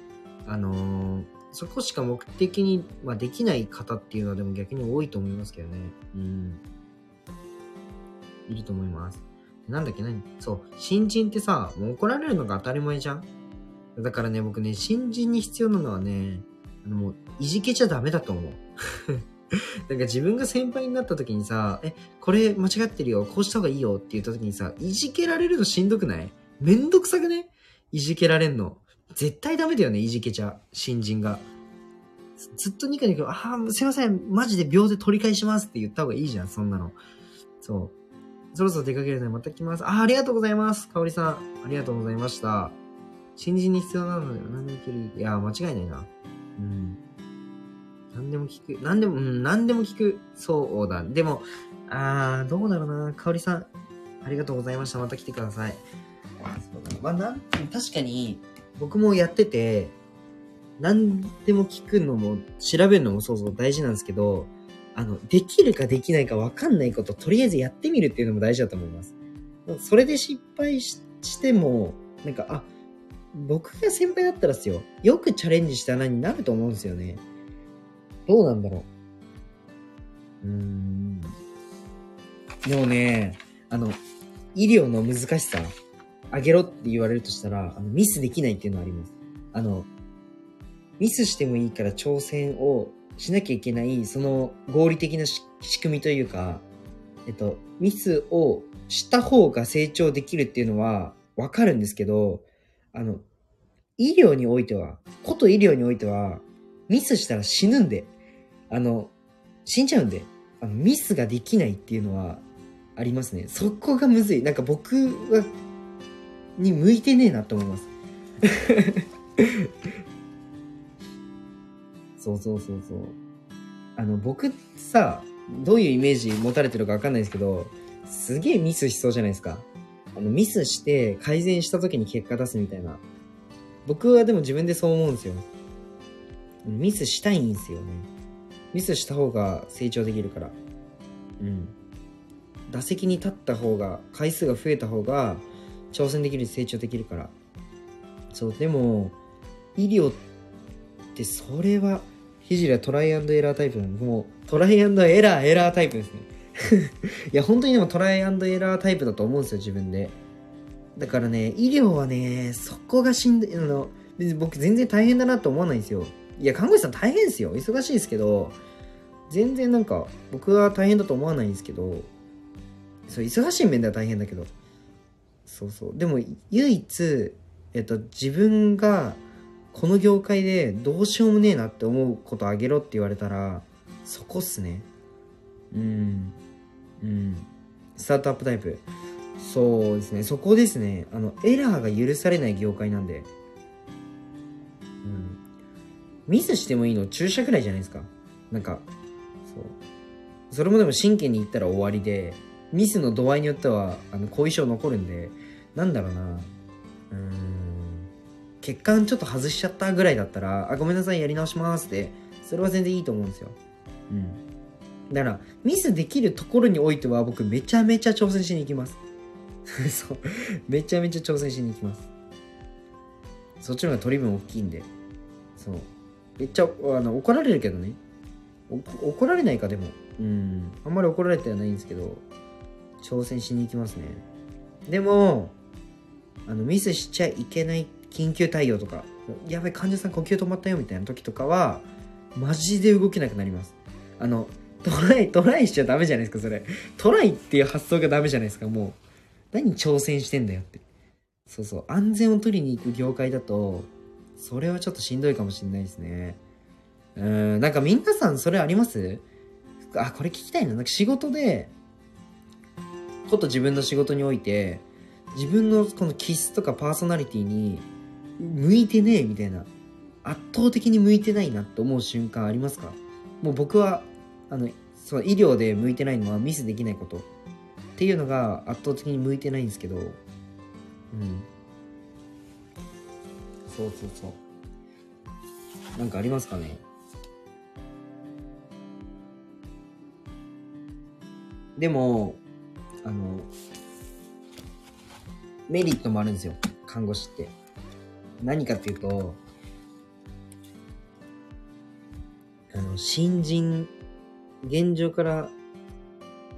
あのーそこしか目的に、まあ、できない方っていうのはでも逆に多いと思いますけどね。うん。いると思います。なんだっけ何？そう。新人ってさ、もう怒られるのが当たり前じゃんだからね、僕ね、新人に必要なのはね、あのもう、いじけちゃダメだと思う。なんか自分が先輩になった時にさ、え、これ間違ってるよ、こうした方がいいよって言った時にさ、いじけられるのしんどくない？めんどくさくね？いじけられんの。絶対ダメだよね、いじけちゃ。新人が。ずっとニコニコ、ああ、すいません、マジで秒で取り返しますって言った方がいいじゃん、そんなの。そう。そろそろ出かけるのでまた来ます。ああ、ありがとうございます。かおりさん、ありがとうございました。新人に必要なので、何でも聞ける。いや、間違いないな。うん。何でも聞く。何でも、うん、何でも聞く。そうだ。でも、あー、どうだろうな。かおりさん、ありがとうございました。また来てください。そうだ。まあ、なん、確かに、僕もやってて、何でも聞くのも、調べるのもそうそう大事なんですけど、あの、できるかできないか分かんないこと、とりあえずやってみるっていうのも大事だと思います。それで失敗ししても、なんか、あ、僕が先輩だったらですよ、よくチャレンジしたなになると思うんですよね。どうなんだろう。うーん。でもね、あの、医療の難しさ、上げろって言われるとしたら、あのミスできないっていうのはあります。あの、ミスしてもいいから挑戦をしなきゃいけない、その合理的な仕組みというか、えっと、ミスをした方が成長できるっていうのはわかるんですけど、あの、医療においては、こと医療においては、ミスしたら死ぬんで、あの、死んじゃうんで、あのミスができないっていうのはありますね。そこがむずい。なんか僕は、に向いてねえなと思います。そうそうそうそう。あの、僕さ、どういうイメージ持たれてるかわかんないですけど、すげえミスしそうじゃないですか。あの、ミスして改善した時に結果出すみたいな。僕はでも自分でそう思うんですよ。ミスしたいんですよね。ミスした方が成長できるから。うん。打席に立った方が、回数が増えた方が、挑戦できるし成長できるから。そう、でも、医療ってそれは、ひじりはトライアンドエラータイプなの。もう、トライアンドエラー、エラータイプですね。いや、本当にでもトライアンドエラータイプだと思うんですよ、自分で。だからね、医療はね、そこがしんどい、あの、別に僕全然大変だなと思わないんですよ。いや、看護師さん大変ですよ。忙しいですけど、全然なんか、僕は大変だと思わないんですけど、そう、忙しい面では大変だけど、そうそう。でも、唯一、えっと、自分が、この業界でどうしようもねえなって思うことあげろって言われたら、そこっすね。うん。うん。スタートアップタイプ。そうですね。そこですね。あの、エラーが許されない業界なんで。うん。ミスしてもいいの？注射くらいじゃないですか。なんか、そう。それもでも真剣に言ったら終わりで、ミスの度合いによっては、あの、後遺症残るんで、なんだろうな。うーん。血管ちょっと外しちゃったぐらいだったら、あ、ごめんなさい、やり直しますって、それは全然いいと思うんですよ。うん。だから、ミスできるところにおいては、僕めちゃめちゃ挑戦しに行きます。そう。めちゃめちゃ挑戦しに行きます。そっちの方が取り分大きいんで。そう。めっちゃ、あの、怒られるけどね。お怒られないか、でも。うん。あんまり怒られてはないんですけど、挑戦しに行きますね。でも、あの、ミスしちゃいけない緊急対応とか、やばい、患者さん呼吸止まったよみたいな時とかは、マジで動けなくなります。あの、トライ、トライしちゃダメじゃないですか、それ。トライっていう発想がダメじゃないですか、もう。何挑戦してんだよって。そうそう。安全を取りに行く業界だと、それはちょっとしんどいかもしれないですね。うーん、なんか皆さんそれあります？あ、これ聞きたいな。なんか仕事で、こと自分の仕事において、自分のこの気質とかパーソナリティに向いてねえみたいな。圧倒的に向いてないなって思う瞬間ありますか？もう僕は、あの、その医療で向いてないのはミスできないことっていうのが圧倒的に向いてないんですけど、うん。そうそうそう。なんかありますかね？でも、あの、メリットもあるんですよ。看護師って。何かっていうと、あの、新人、現状から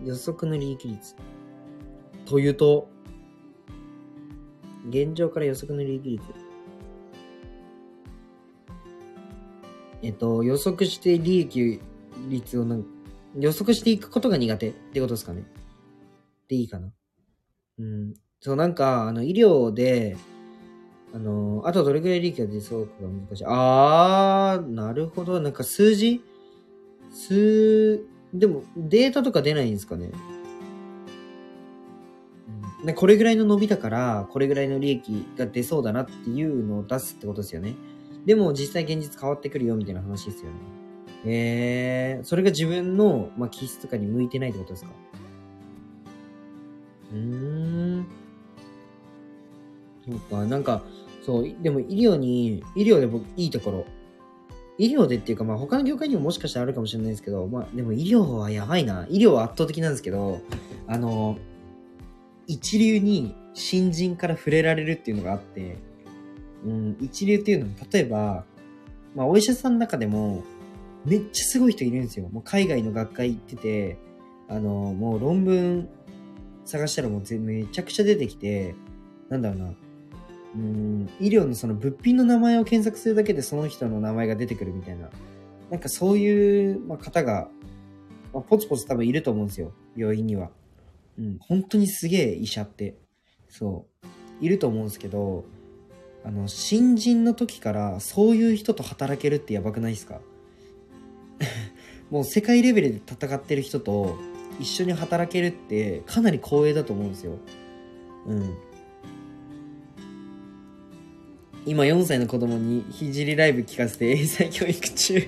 予測の利益率。というと、現状から予測の利益率。えっと、予測して利益率をなん予測していくことが苦手ってことですかね。でいいかな。うん。そう、なんか、あの、医療で、あの、あとどれくらい利益が出そうかが難しい。あー、なるほど。なんか数字？数、でも、データとか出ないんですかね。うんでこれぐらいの伸びだから、これぐらいの利益が出そうだなっていうのを出すってことですよね。でも、実際現実変わってくるよみたいな話ですよね。えー、それが自分の、まあ、気質とかに向いてないってことですか？うーん。そうか、なんか、そう、でも医療に、医療で僕、いいところ。医療でっていうか、まあ他の業界にももしかしたらあるかもしれないですけど、まあでも医療はやばいな。医療は圧倒的なんですけど、あの、一流に新人から触れられるっていうのがあって、うん、一流っていうのは、例えば、まあお医者さんの中でも、めっちゃすごい人いるんですよ。もう海外の学会行ってて、あの、もう論文探したらもうめちゃくちゃ出てきて、なんだろうな。うん、医療のその物品の名前を検索するだけでその人の名前が出てくるみたいな。なんかそういう、まあ、方が、まあ、ポツポツ多分いると思うんですよ。病院には。うん、本当にすげえ医者って。そう。いると思うんですけど、あの、新人の時からそういう人と働けるってやばくないですか？もう世界レベルで戦ってる人と一緒に働けるってかなり光栄だと思うんですよ。うん。今4歳の子供にひじりライブ聞かせて英才教育中。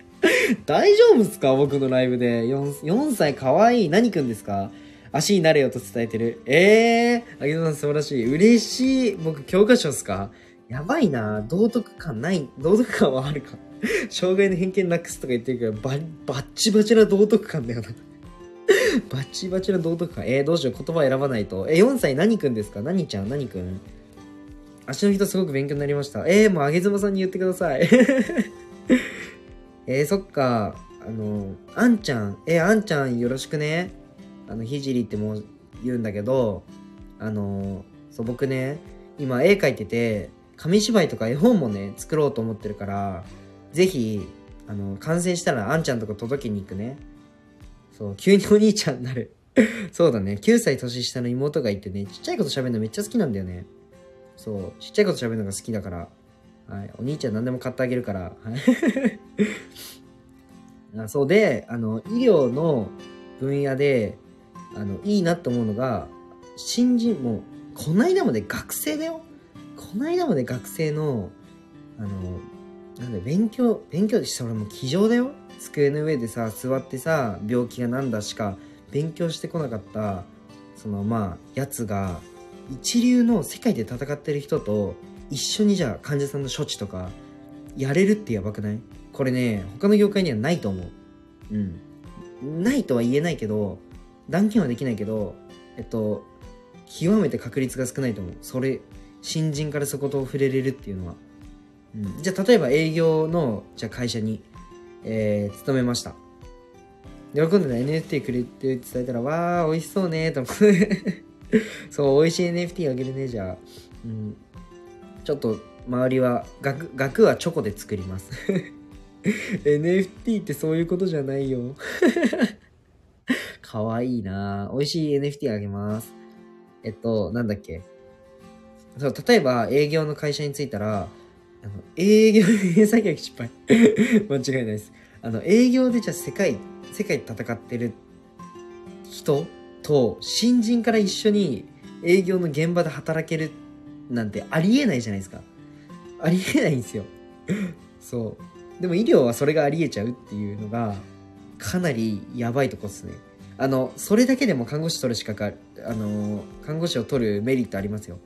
大丈夫っすか？僕のライブで。4, 4歳かわいい。何くんですか？足になれよと伝えてる。えー、あげさん素晴らしい。嬉しい。僕教科書っすか？やばいな道徳感ない。道徳感はあるか。障害の偏見なくすとか言ってるけど、ババッチバチな道徳感だよな。バッチバチな道徳感。えー、どうしよう。言葉選ばないと。え、4歳何くんですか？何ちゃん？何くん？足の人すごく勉強になりました。えー、もうあげずまさんに言ってください。えー、そっか。あの、あんちゃん。えー、あんちゃんよろしくね。あの、ひじりってもう言うんだけど、あの、そう、僕ね、今絵描いてて、紙芝居とか絵本もね、作ろうと思ってるから、ぜひ、あの、完成したらあんちゃんとか届けに行くね。そう、急にお兄ちゃんになる。そうだね。9歳年下の妹がいてね、ちっちゃいこと喋るのめっちゃ好きなんだよね。そう、ちっちゃいこと喋るのが好きだから。はい。お兄ちゃん何でも買ってあげるから。あそうで、あの、医療の分野で、あの、いいなと思うのが、新人、もう、こないだまで学生だよ。こないだまで学生の、あの、なんだ勉強、勉強でそれもう机上だよ。机の上でさ、座ってさ、病気がなんだしか勉強してこなかった、そのまあ、やつが、一流の世界で戦ってる人と一緒にじゃあ患者さんの処置とかやれるってやばくない？これね、他の業界にはないと思う。うん。ないとは言えないけど、断言はできないけど、えっと、極めて確率が少ないと思う。それ、新人からそこと触れれるっていうのは。うん、じゃあ、例えば営業の、じゃあ会社に、えー、勤めました。で、今度ね、NFT くれって伝えたら、わー、美味しそうね、と思って。そう、美味しい NFT あげるね、じゃあ。うん。ちょっと、周りは、額、はチョコで作ります。NFT ってそういうことじゃないよ。かわいいな美味しい NFT あげます。えっと、なんだっけ。そう、例えば営業の会社に着いたら、あの、営業、作業失敗。間違いないです。あの、営業でじゃあ世界、世界戦ってる人と新人から一緒に営業の現場で働けるなんてありえないじゃないですか。ありえないんですよ。そう。でも医療はそれがありえちゃうっていうのが、かなりやばいとこっすね。あの、それだけでも看護師取る資格ああの、看護師を取るメリットありますよ。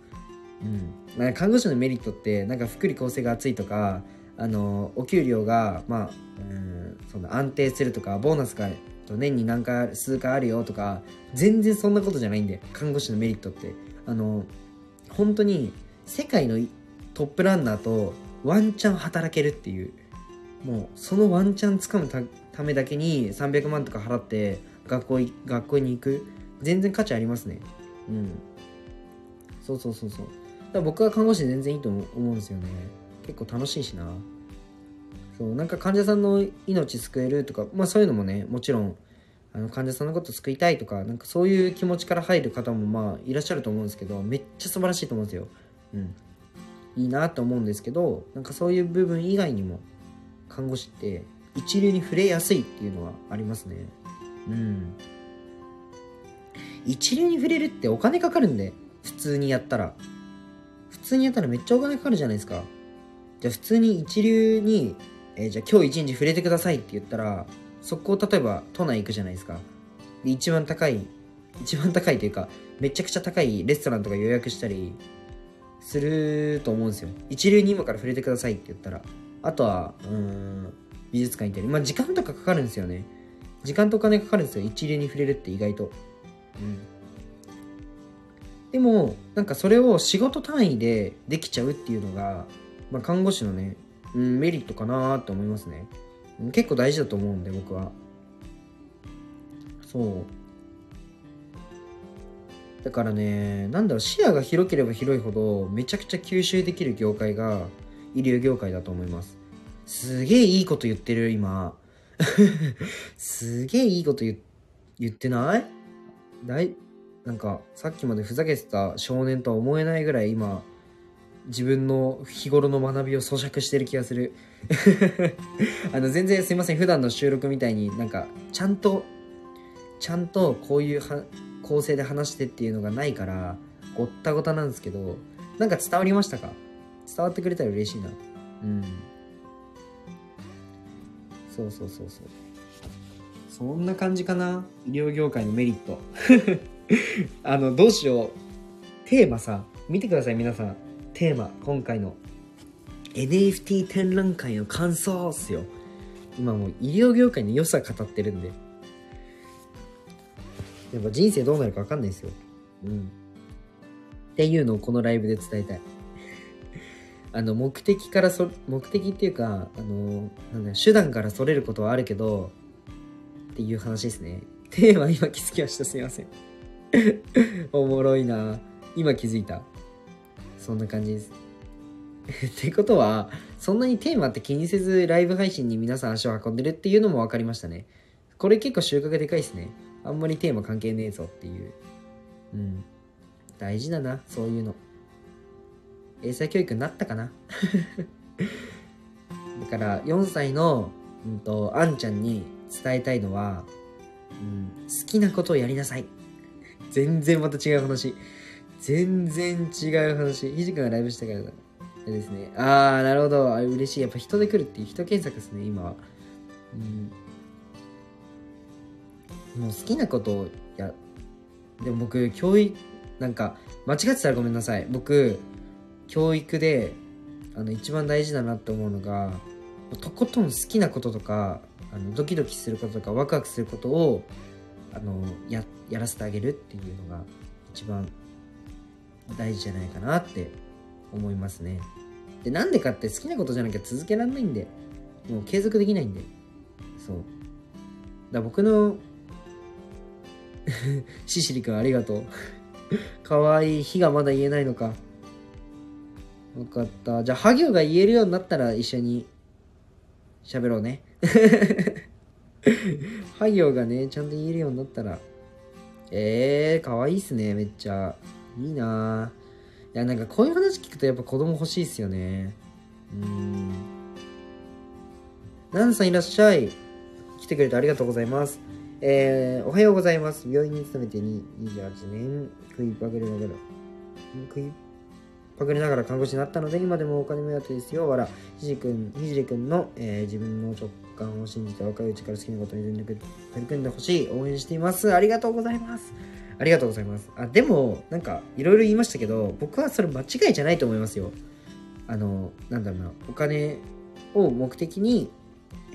うん。なんか看護師のメリットって、なんか福利厚生が厚いとか、あの、お給料が、まあ、うん、その安定するとか、ボーナスが年に何回、数回あるよとか、全然そんなことじゃないんで、看護師のメリットって。あの、本当に世界のトップランナーとワンチャン働けるっていう、もうそのワンチャンつかむためだけに300万とか払って学校学校に行く。全然価値ありますね。うん。そうそうそうそう。だから僕は看護師全然いいと思うんですよね。結構楽しいしな。そうなんか患者さんの命救えるとかまあそういうのもねもちろんあの患者さんのこと救いたいとかなんかそういう気持ちから入る方もまあいらっしゃると思うんですけどめっちゃ素晴らしいと思うんですよ。うん、いいなと思うんですけどなんかそういう部分以外にも看護師って一流に触れやすいっていうのはありますね。うん。一流に触れるってお金かかるんで普通にやったら普通にやったらめっちゃお金かかるじゃないですか。じゃあ普通に一流に、えーじゃあ今日一日触れてくださいって言ったらそこ例えば都内行くじゃないですか。で一番高い一番高いというかめちゃくちゃ高いレストランとか予約したりすると思うんですよ。一流に今から触れてくださいって言ったら。あとは、うん、美術館行ったり。まあ時間とかかかるんですよね。時間とお金かかるんですよ。一流に触れるって意外と。うん。でも、なんかそれを仕事単位でできちゃうっていうのが、まあ看護師のね、うん、メリットかなと思いますね。結構大事だと思うんで、僕は。そう。だからね、なんだろう、視野が広ければ広いほど、めちゃくちゃ吸収できる業界が、医療業界だと思います。すげえいいこと言ってる、今。すげえいいこと言言ってない？だい、なんか、さっきまでふざけてた少年とは思えないぐらい今、自分の日頃の学びを咀嚼してる気がする。あの、全然すいません。普段の収録みたいになんか、ちゃんと、ちゃんとこういうは構成で話してっていうのがないから、ごったごたなんですけど、なんか伝わりましたか？伝わってくれたら嬉しいな。うん。そうそうそうそう。そんな感じかな？医療業界のメリット。あの、どうしよう。テーマさ、見てください、皆さん。テーマ、今回の。NFT 展覧会の感想っすよ。今もう医療業界の良さ語ってるんで。やっぱ人生どうなるか分かんないですよ。うん。っていうのをこのライブで伝えたい。あの、目的からそ、目的っていうか、あの、なんだ手段からそれることはあるけど、っていう話ですね。テーマ今気づきました。すいません。おもろいな今気づいた。そんな感じです。ってことは、そんなにテーマって気にせずライブ配信に皆さん足を運んでるっていうのも分かりましたね。これ結構収穫でかいですね。あんまりテーマ関係ねえぞっていう。うん。大事だな、そういうの。英才教育になったかな？だから、4歳の、うんと、あんちゃんに伝えたいのは、うん、好きなことをやりなさい。全然また違う話。全然違う話。ひじくんがライブしたからだ。あれですね。あー、なるほど。あ嬉しい。やっぱ人で来るっていう人検索ですね、今は。うん。もう好きなことをや、でも僕、教育、なんか、間違ってたらごめんなさい。僕、教育で、あの、一番大事だなって思うのが、とことん好きなこととか、あのドキドキすることとか、ワクワクすることを、あの、や、やらせてあげるっていうのが、一番大事じゃないかなって思いますね。で、なんでかって好きなことじゃなきゃ続けられないんで、もう継続できないんで。そう。だ僕の シシリ君ありがとう。かわいい。火がまだ言えないのか。よかった。じゃあ、ハ行が言えるようになったら一緒に喋ろうね。ハ行がね、ちゃんと言えるようになったら。えー、かわいいっすね、めっちゃ。いいなぁ。いや、なんかこういう話聞くとやっぱ子供欲しいっすよね。うーん。ナンさんいらっしゃい。来てくれてありがとうございます。えー、おはようございます。病院に勤めて28年、食いパグりながら、食いパグりながら看護師になったので、今でもお金目当てですよ。わら、ひじくん、ひじりくんの、えー自分の直感を信じて若いうちから好きなことに全力で取り組んでほしい。応援しています。ありがとうございます。ありがとうございます。あ、でも、なんか、いろいろ言いましたけど、僕はそれ間違いじゃないと思いますよ。あの、なんだろうな、お金を目的に、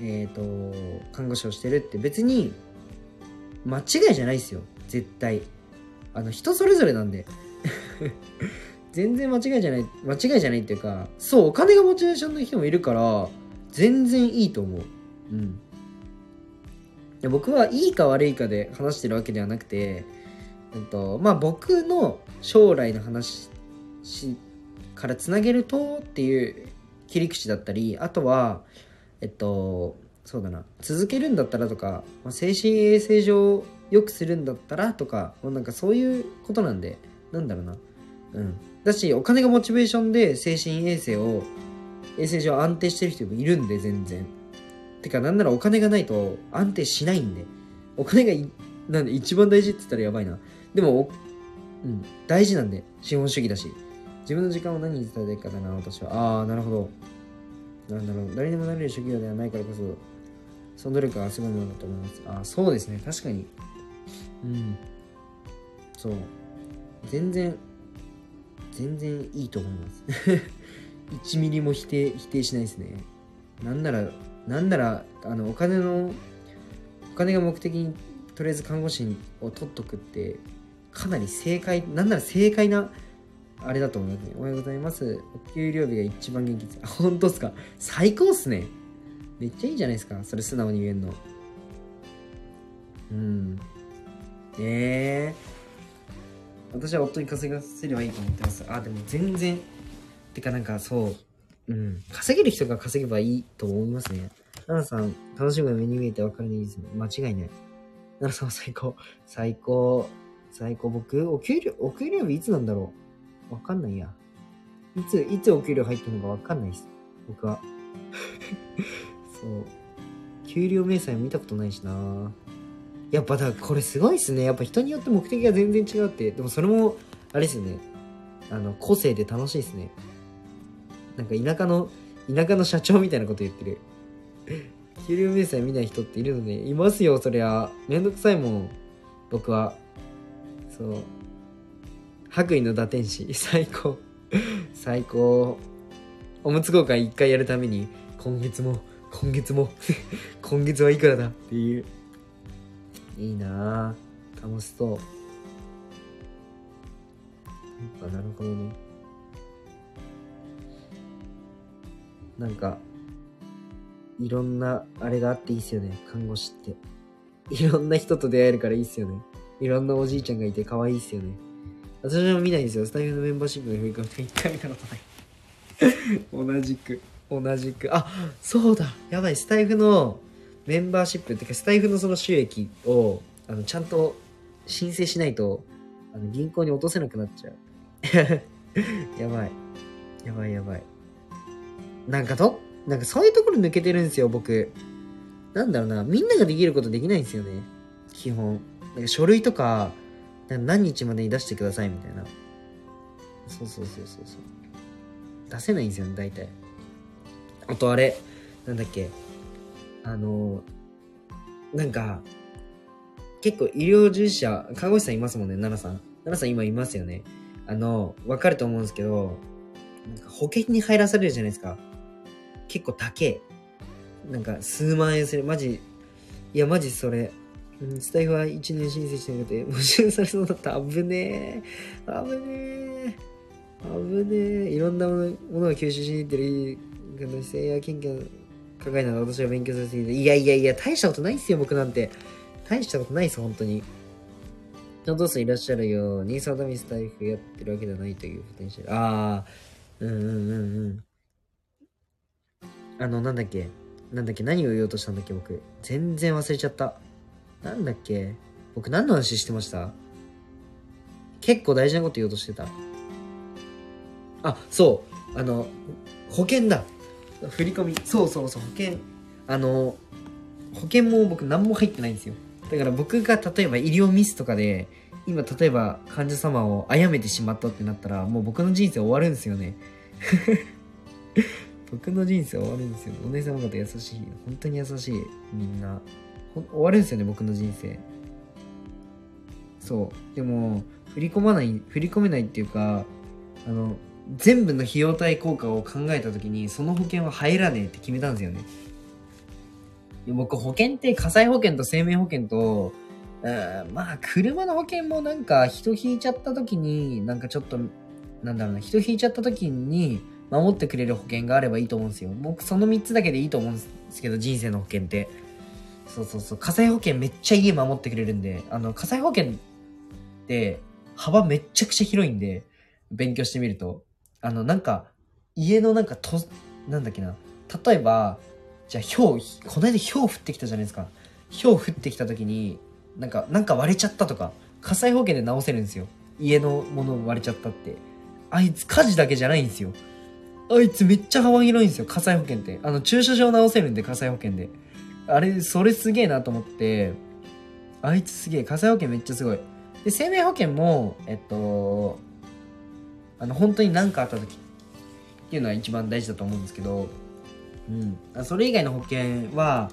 えっ、と、看護師をしてるって別に、間違いじゃないですよ。絶対。あの、人それぞれなんで。全然間違いじゃない、間違いじゃないっていうか、そう、お金がモチベーションの人もいるから、全然いいと思う。うん。僕はいいか悪いかで話してるわけではなくて、えっと、まあ僕の将来の話からつなげるとっていう切り口だったり、あとは、えっと、そうだな、続けるんだったらとか、まあ、精神衛生上良くするんだったらとか、もうなんかそういうことなんで、なんだろうな。うん。だし、お金がモチベーションで精神衛生を、衛生上安定してる人もいるんで、全然。てか、なんならお金がないと安定しないんで。お金が、なんで一番大事って言ったらやばいな。でも、うん、大事なんで、資本主義だし。自分の時間を何に伝えていかだな、私は。ああ、なるほど。なんだろう、誰にもなれる職業ではないからこそ、その努力はすごいものだと思います。ああ、そうですね、確かに。うん。そう。全然、全然いいと思います。1ミリも否定、否定しないですね。なんなら、なんなら、あの、お金の、お金が目的に、とりあえず看護師を取っとくって、かなり正解、なんなら正解な、あれだと思いますね。おはようございます。お給料日が一番元気です。あ、本当っすか？最高っすね。めっちゃいいじゃないですか。それ素直に言えんの。うん。ええ私は夫に稼がせればいいと思ってます。あ、でも全然。てかなんかそう。うん。稼げる人が稼げばいいと思いますね。奈々さん、楽しむが目に見えて分かるのいいですね。間違いない。奈々さんは最高。最高。最高。僕、お給料、お給料日いつなんだろう？わかんないや。いつ、いつお給料入ってるのかわかんないです。僕は。そう。給料明細見たことないしなやっぱだこれすごいっすね。やっぱ人によって目的が全然違うって。でもそれも、あれですよね。あの、個性で楽しいですね。なんか田舎の、田舎の社長みたいなこと言ってる。給料明細見ない人っているので、いますよ、そりゃ。めんどくさいもん。僕は。そう。白衣の打天使。最高。最高。おむつ交換一回やるために、今月も、今月も、今月はいくらだ？っていう。いいなぁ。楽しそう。やっぱなるほどね。なんか、いろんなあれがあっていいっすよね、看護師って。いろんな人と出会えるからいいっすよね。いろんなおじいちゃんがいて可愛いっすよね。私も見ないんですよ。スタイフのメンバーシップの振り込み一回見たことない。同じく、同じく。あ、そうだ。やばい。スタイフのメンバーシップってか、スタイフのその収益を、あの、ちゃんと申請しないと、あの、銀行に落とせなくなっちゃう。やばい。やばいやばい。なんかと、なんかそういうところ抜けてるんですよ、僕。なんだろうな、みんなができることできないんですよね。基本。なんか書類とか、何日までに出してくださいみたいな。そうそうそうそうそう。出せないんですよね、大体。あとあれ、なんだっけ。あの、なんか、結構医療従事者、看護師さんいますもんね、奈々さん。奈々さん今いますよね。あの、わかると思うんですけど、なんか保険に入らされるじゃないですか。結構高え。なんか数万円する。マジ、いやマジそれ。うんスタイフは1年申請してなくて、募集されそうだった。危ねえ。危ねえ。危ねえ。いろんなものもの吸収しに行ってる、この姿勢や研究考えながら私は勉強させていて、いやいやいや、大したことないっすよ、僕なんて。大したことないっす、本当に。ちゃんいらっしゃるように、サダミスタイフやってるわけではないというポテンシャル。ああ、うんうんうんうん。あの、なんだっけなんだっけ何を言おうとしたんだっけ僕。全然忘れちゃった。なんだっけ？僕何の話してました？結構大事なこと言おうとしてた。あ、そう。あの、保険だ。振り込み。そうそうそう、保険。あの、保険も僕何も入ってないんですよ。だから僕が例えば医療ミスとかで、今例えば患者様を殺めてしまったってなったら、もう僕の人生終わるんですよね。僕の人生終わるんですよ。お姉様方優しい。本当に優しい。みんな。終わるんですよね、僕の人生。そう。でも、振り込まない、振り込めないっていうか、あの、全部の費用対効果を考えた時に、その保険は入らねえって決めたんですよね。僕、保険って火災保険と生命保険と、うんまあ、車の保険もなんか人引いちゃった時に、なんかちょっと、なんだろうな、人引いちゃった時に守ってくれる保険があればいいと思うんですよ。僕、その3つだけでいいと思うんですけど、人生の保険って。そうそうそう、火災保険めっちゃ家守ってくれるんで、あの、火災保険って幅めっちゃくちゃ広いんで、勉強してみると。あの、なんか、家のなんかと、なんだっけな、例えば、じゃあ、氷、この間氷降ってきたじゃないですか。氷降ってきた時に、なんか、なんか割れちゃったとか、火災保険で直せるんですよ。家のもの割れちゃったって。あいつ火事だけじゃないんですよ。あいつめっちゃ幅広いんですよ、火災保険って。あの、駐車場直せるんで、火災保険で。あれ、それすげえなと思って、あいつすげえ、火災保険めっちゃすごい。で、生命保険も、えっと、あの、本当に何かあった時っていうのは一番大事だと思うんですけど、うん。それ以外の保険は、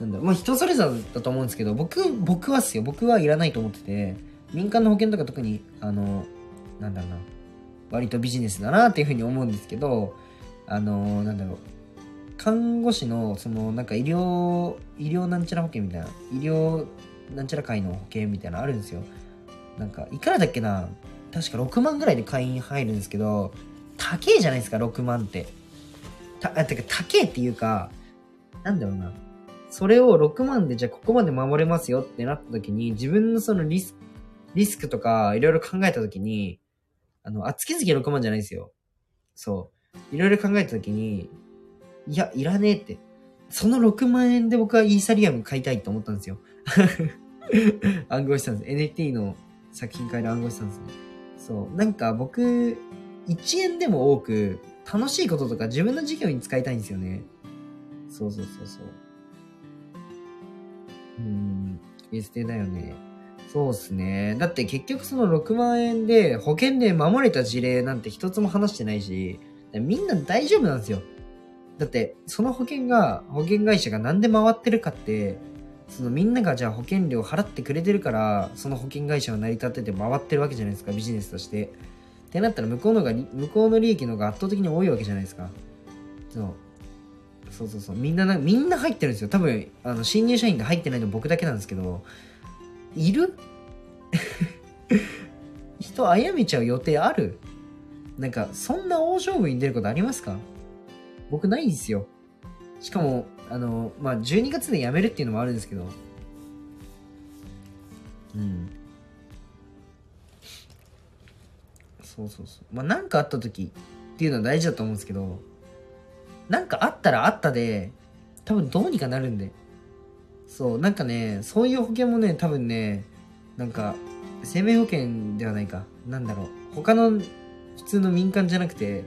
なんだろう、まあ人それぞれだと思うんですけど、僕、僕はっすよ。僕はいらないと思ってて、民間の保険とか特に、あの、なんだろうな、割とビジネスだなっていうふうに思うんですけど、あの、なんだろう、看護師の、その、なんか医療、医療なんちゃら保険みたいな、医療なんちゃら会の保険みたいなあるんですよ。なんか、いくらだっけな確か6万ぐらいで会員入るんですけど、高えじゃないですか、6万って。た、あ、てか、高えっていうか、なんだろうな。それを6万でじゃあここまで守れますよってなった時に、自分のそのリス、リスクとかいろいろ考えた時に、あの、あ、月々6万じゃないですよ。そう。いろいろ考えた時に、いや、いらねえって。その6万円で僕はイーサリアム買いたいと思ったんですよ。暗号資産です。NFT の作品買える暗号資産ですね。そう。なんか僕、1円でも多く、楽しいこととか自分の事業に使いたいんですよね。そうそうそうそう。うーん、エステだよね。そうっすね。だって結局その6万円で保険で守れた事例なんて一つも話してないし、みんな大丈夫なんですよ。だって、その保険が、保険会社がなんで回ってるかって、そのみんながじゃあ保険料払ってくれてるから、その保険会社が成り立ってて回ってるわけじゃないですか、ビジネスとして。ってなったら向こうのが、向こうの利益の方が圧倒的に多いわけじゃないですか。そう。そうそうそう。みんなな、みんな入ってるんですよ。多分、あの、新入社員で入ってないの僕だけなんですけど、いる？人殺めちゃう予定ある？なんか、そんな大勝負に出ることありますか？僕ないんですよ。しかも、あの、まあ、12月で辞めるっていうのもあるんですけど、うん。そうそうそう。まあ、なんかあった時っていうのは大事だと思うんですけど、なんかあったらあったで、多分どうにかなるんで。そう、なんかね、そういう保険もね、多分ね、なんか、生命保険ではないか。なんだろう。他の普通の民間じゃなくて、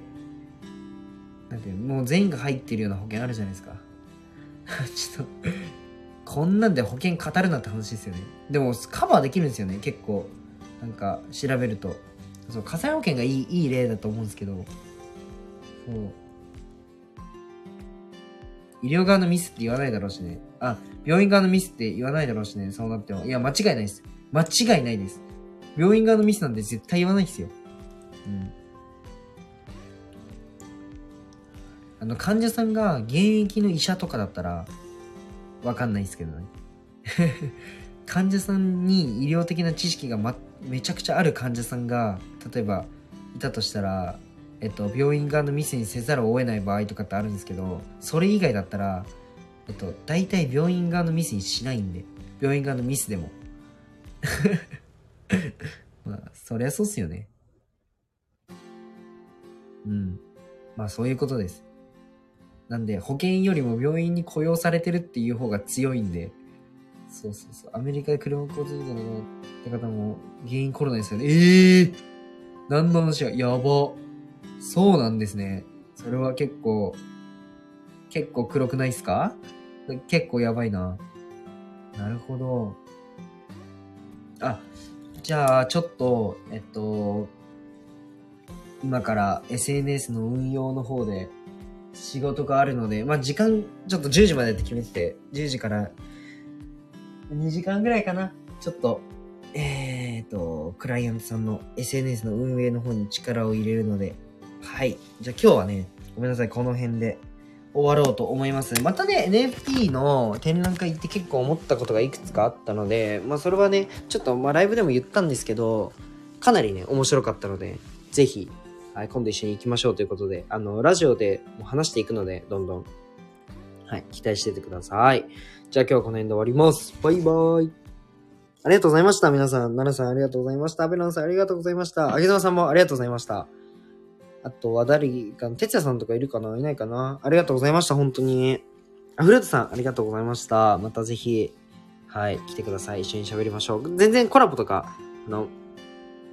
なんていうもう全員が入ってるような保険あるじゃないですか。ちょっと、こんなんで保険語るなって話ですよね。でも、カバーできるんですよね、結構。なんか、調べると。そう、火災保険がいい、いい例だと思うんですけど、そう。医療側のミスって言わないだろうしね。あ、病院側のミスって言わないだろうしね。そうなっても。いや、間違いないです。間違いないです。病院側のミスなんて絶対言わないですよ。うん。あの、患者さんが現役の医者とかだったら、わかんないですけどね。患者さんに医療的な知識が、ま、めちゃくちゃある患者さんが、例えば、いたとしたら、えっと、病院側のミスにせざるを得ない場合とかってあるんですけど、それ以外だったら、えっと、大体病院側のミスにしないんで、病院側のミスでも。まあ、そりゃそうっすよね。うん。まあ、そういうことです。なんで、保険よりも病院に雇用されてるっていう方が強いんで、そうそうそう。アメリカで車を交通事故のって方も原因コロナですよね。ええー、何の話や、やば。そうなんですね。それは結構、結構黒くないっすか？結構やばいな。なるほど。あ、じゃあ、ちょっと、えっと、今から SNS の運用の方で仕事があるので、まあ時間、ちょっと10時までって決めてて、10時から2時間ぐらいかな。ちょっと、えーと、クライアントさんの SNS の運営の方に力を入れるので、はい。じゃあ今日はね、ごめんなさい、この辺で終わろうと思います。またね、NFT の展覧会行って結構思ったことがいくつかあったので、まあそれはね、ちょっとまあライブでも言ったんですけど、かなりね、面白かったので、ぜひ、はい、今度一緒に行きましょうということで、あの、ラジオでも話していくので、どんどん、はい、期待しててください。じゃあ今日はこの辺で終わります。バイバーイ。ありがとうございました、皆さん。奈々さんありがとうございました。アベランさんありがとうございました。あげざまさんもありがとうございました。あとは誰か、哲也さんとかいるかな？いないかな？ありがとうございました、本当に。あ、フルートさん、ありがとうございました。またぜひ、はい、来てください。一緒に喋りましょう。全然コラボとか、あの、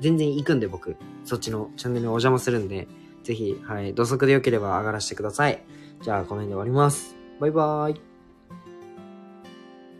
全然行くんで僕、そっちのチャンネルにお邪魔するんで、ぜひ、はい、土足で良ければ上がらせてください。じゃあ、この辺で終わります。バイバーイ。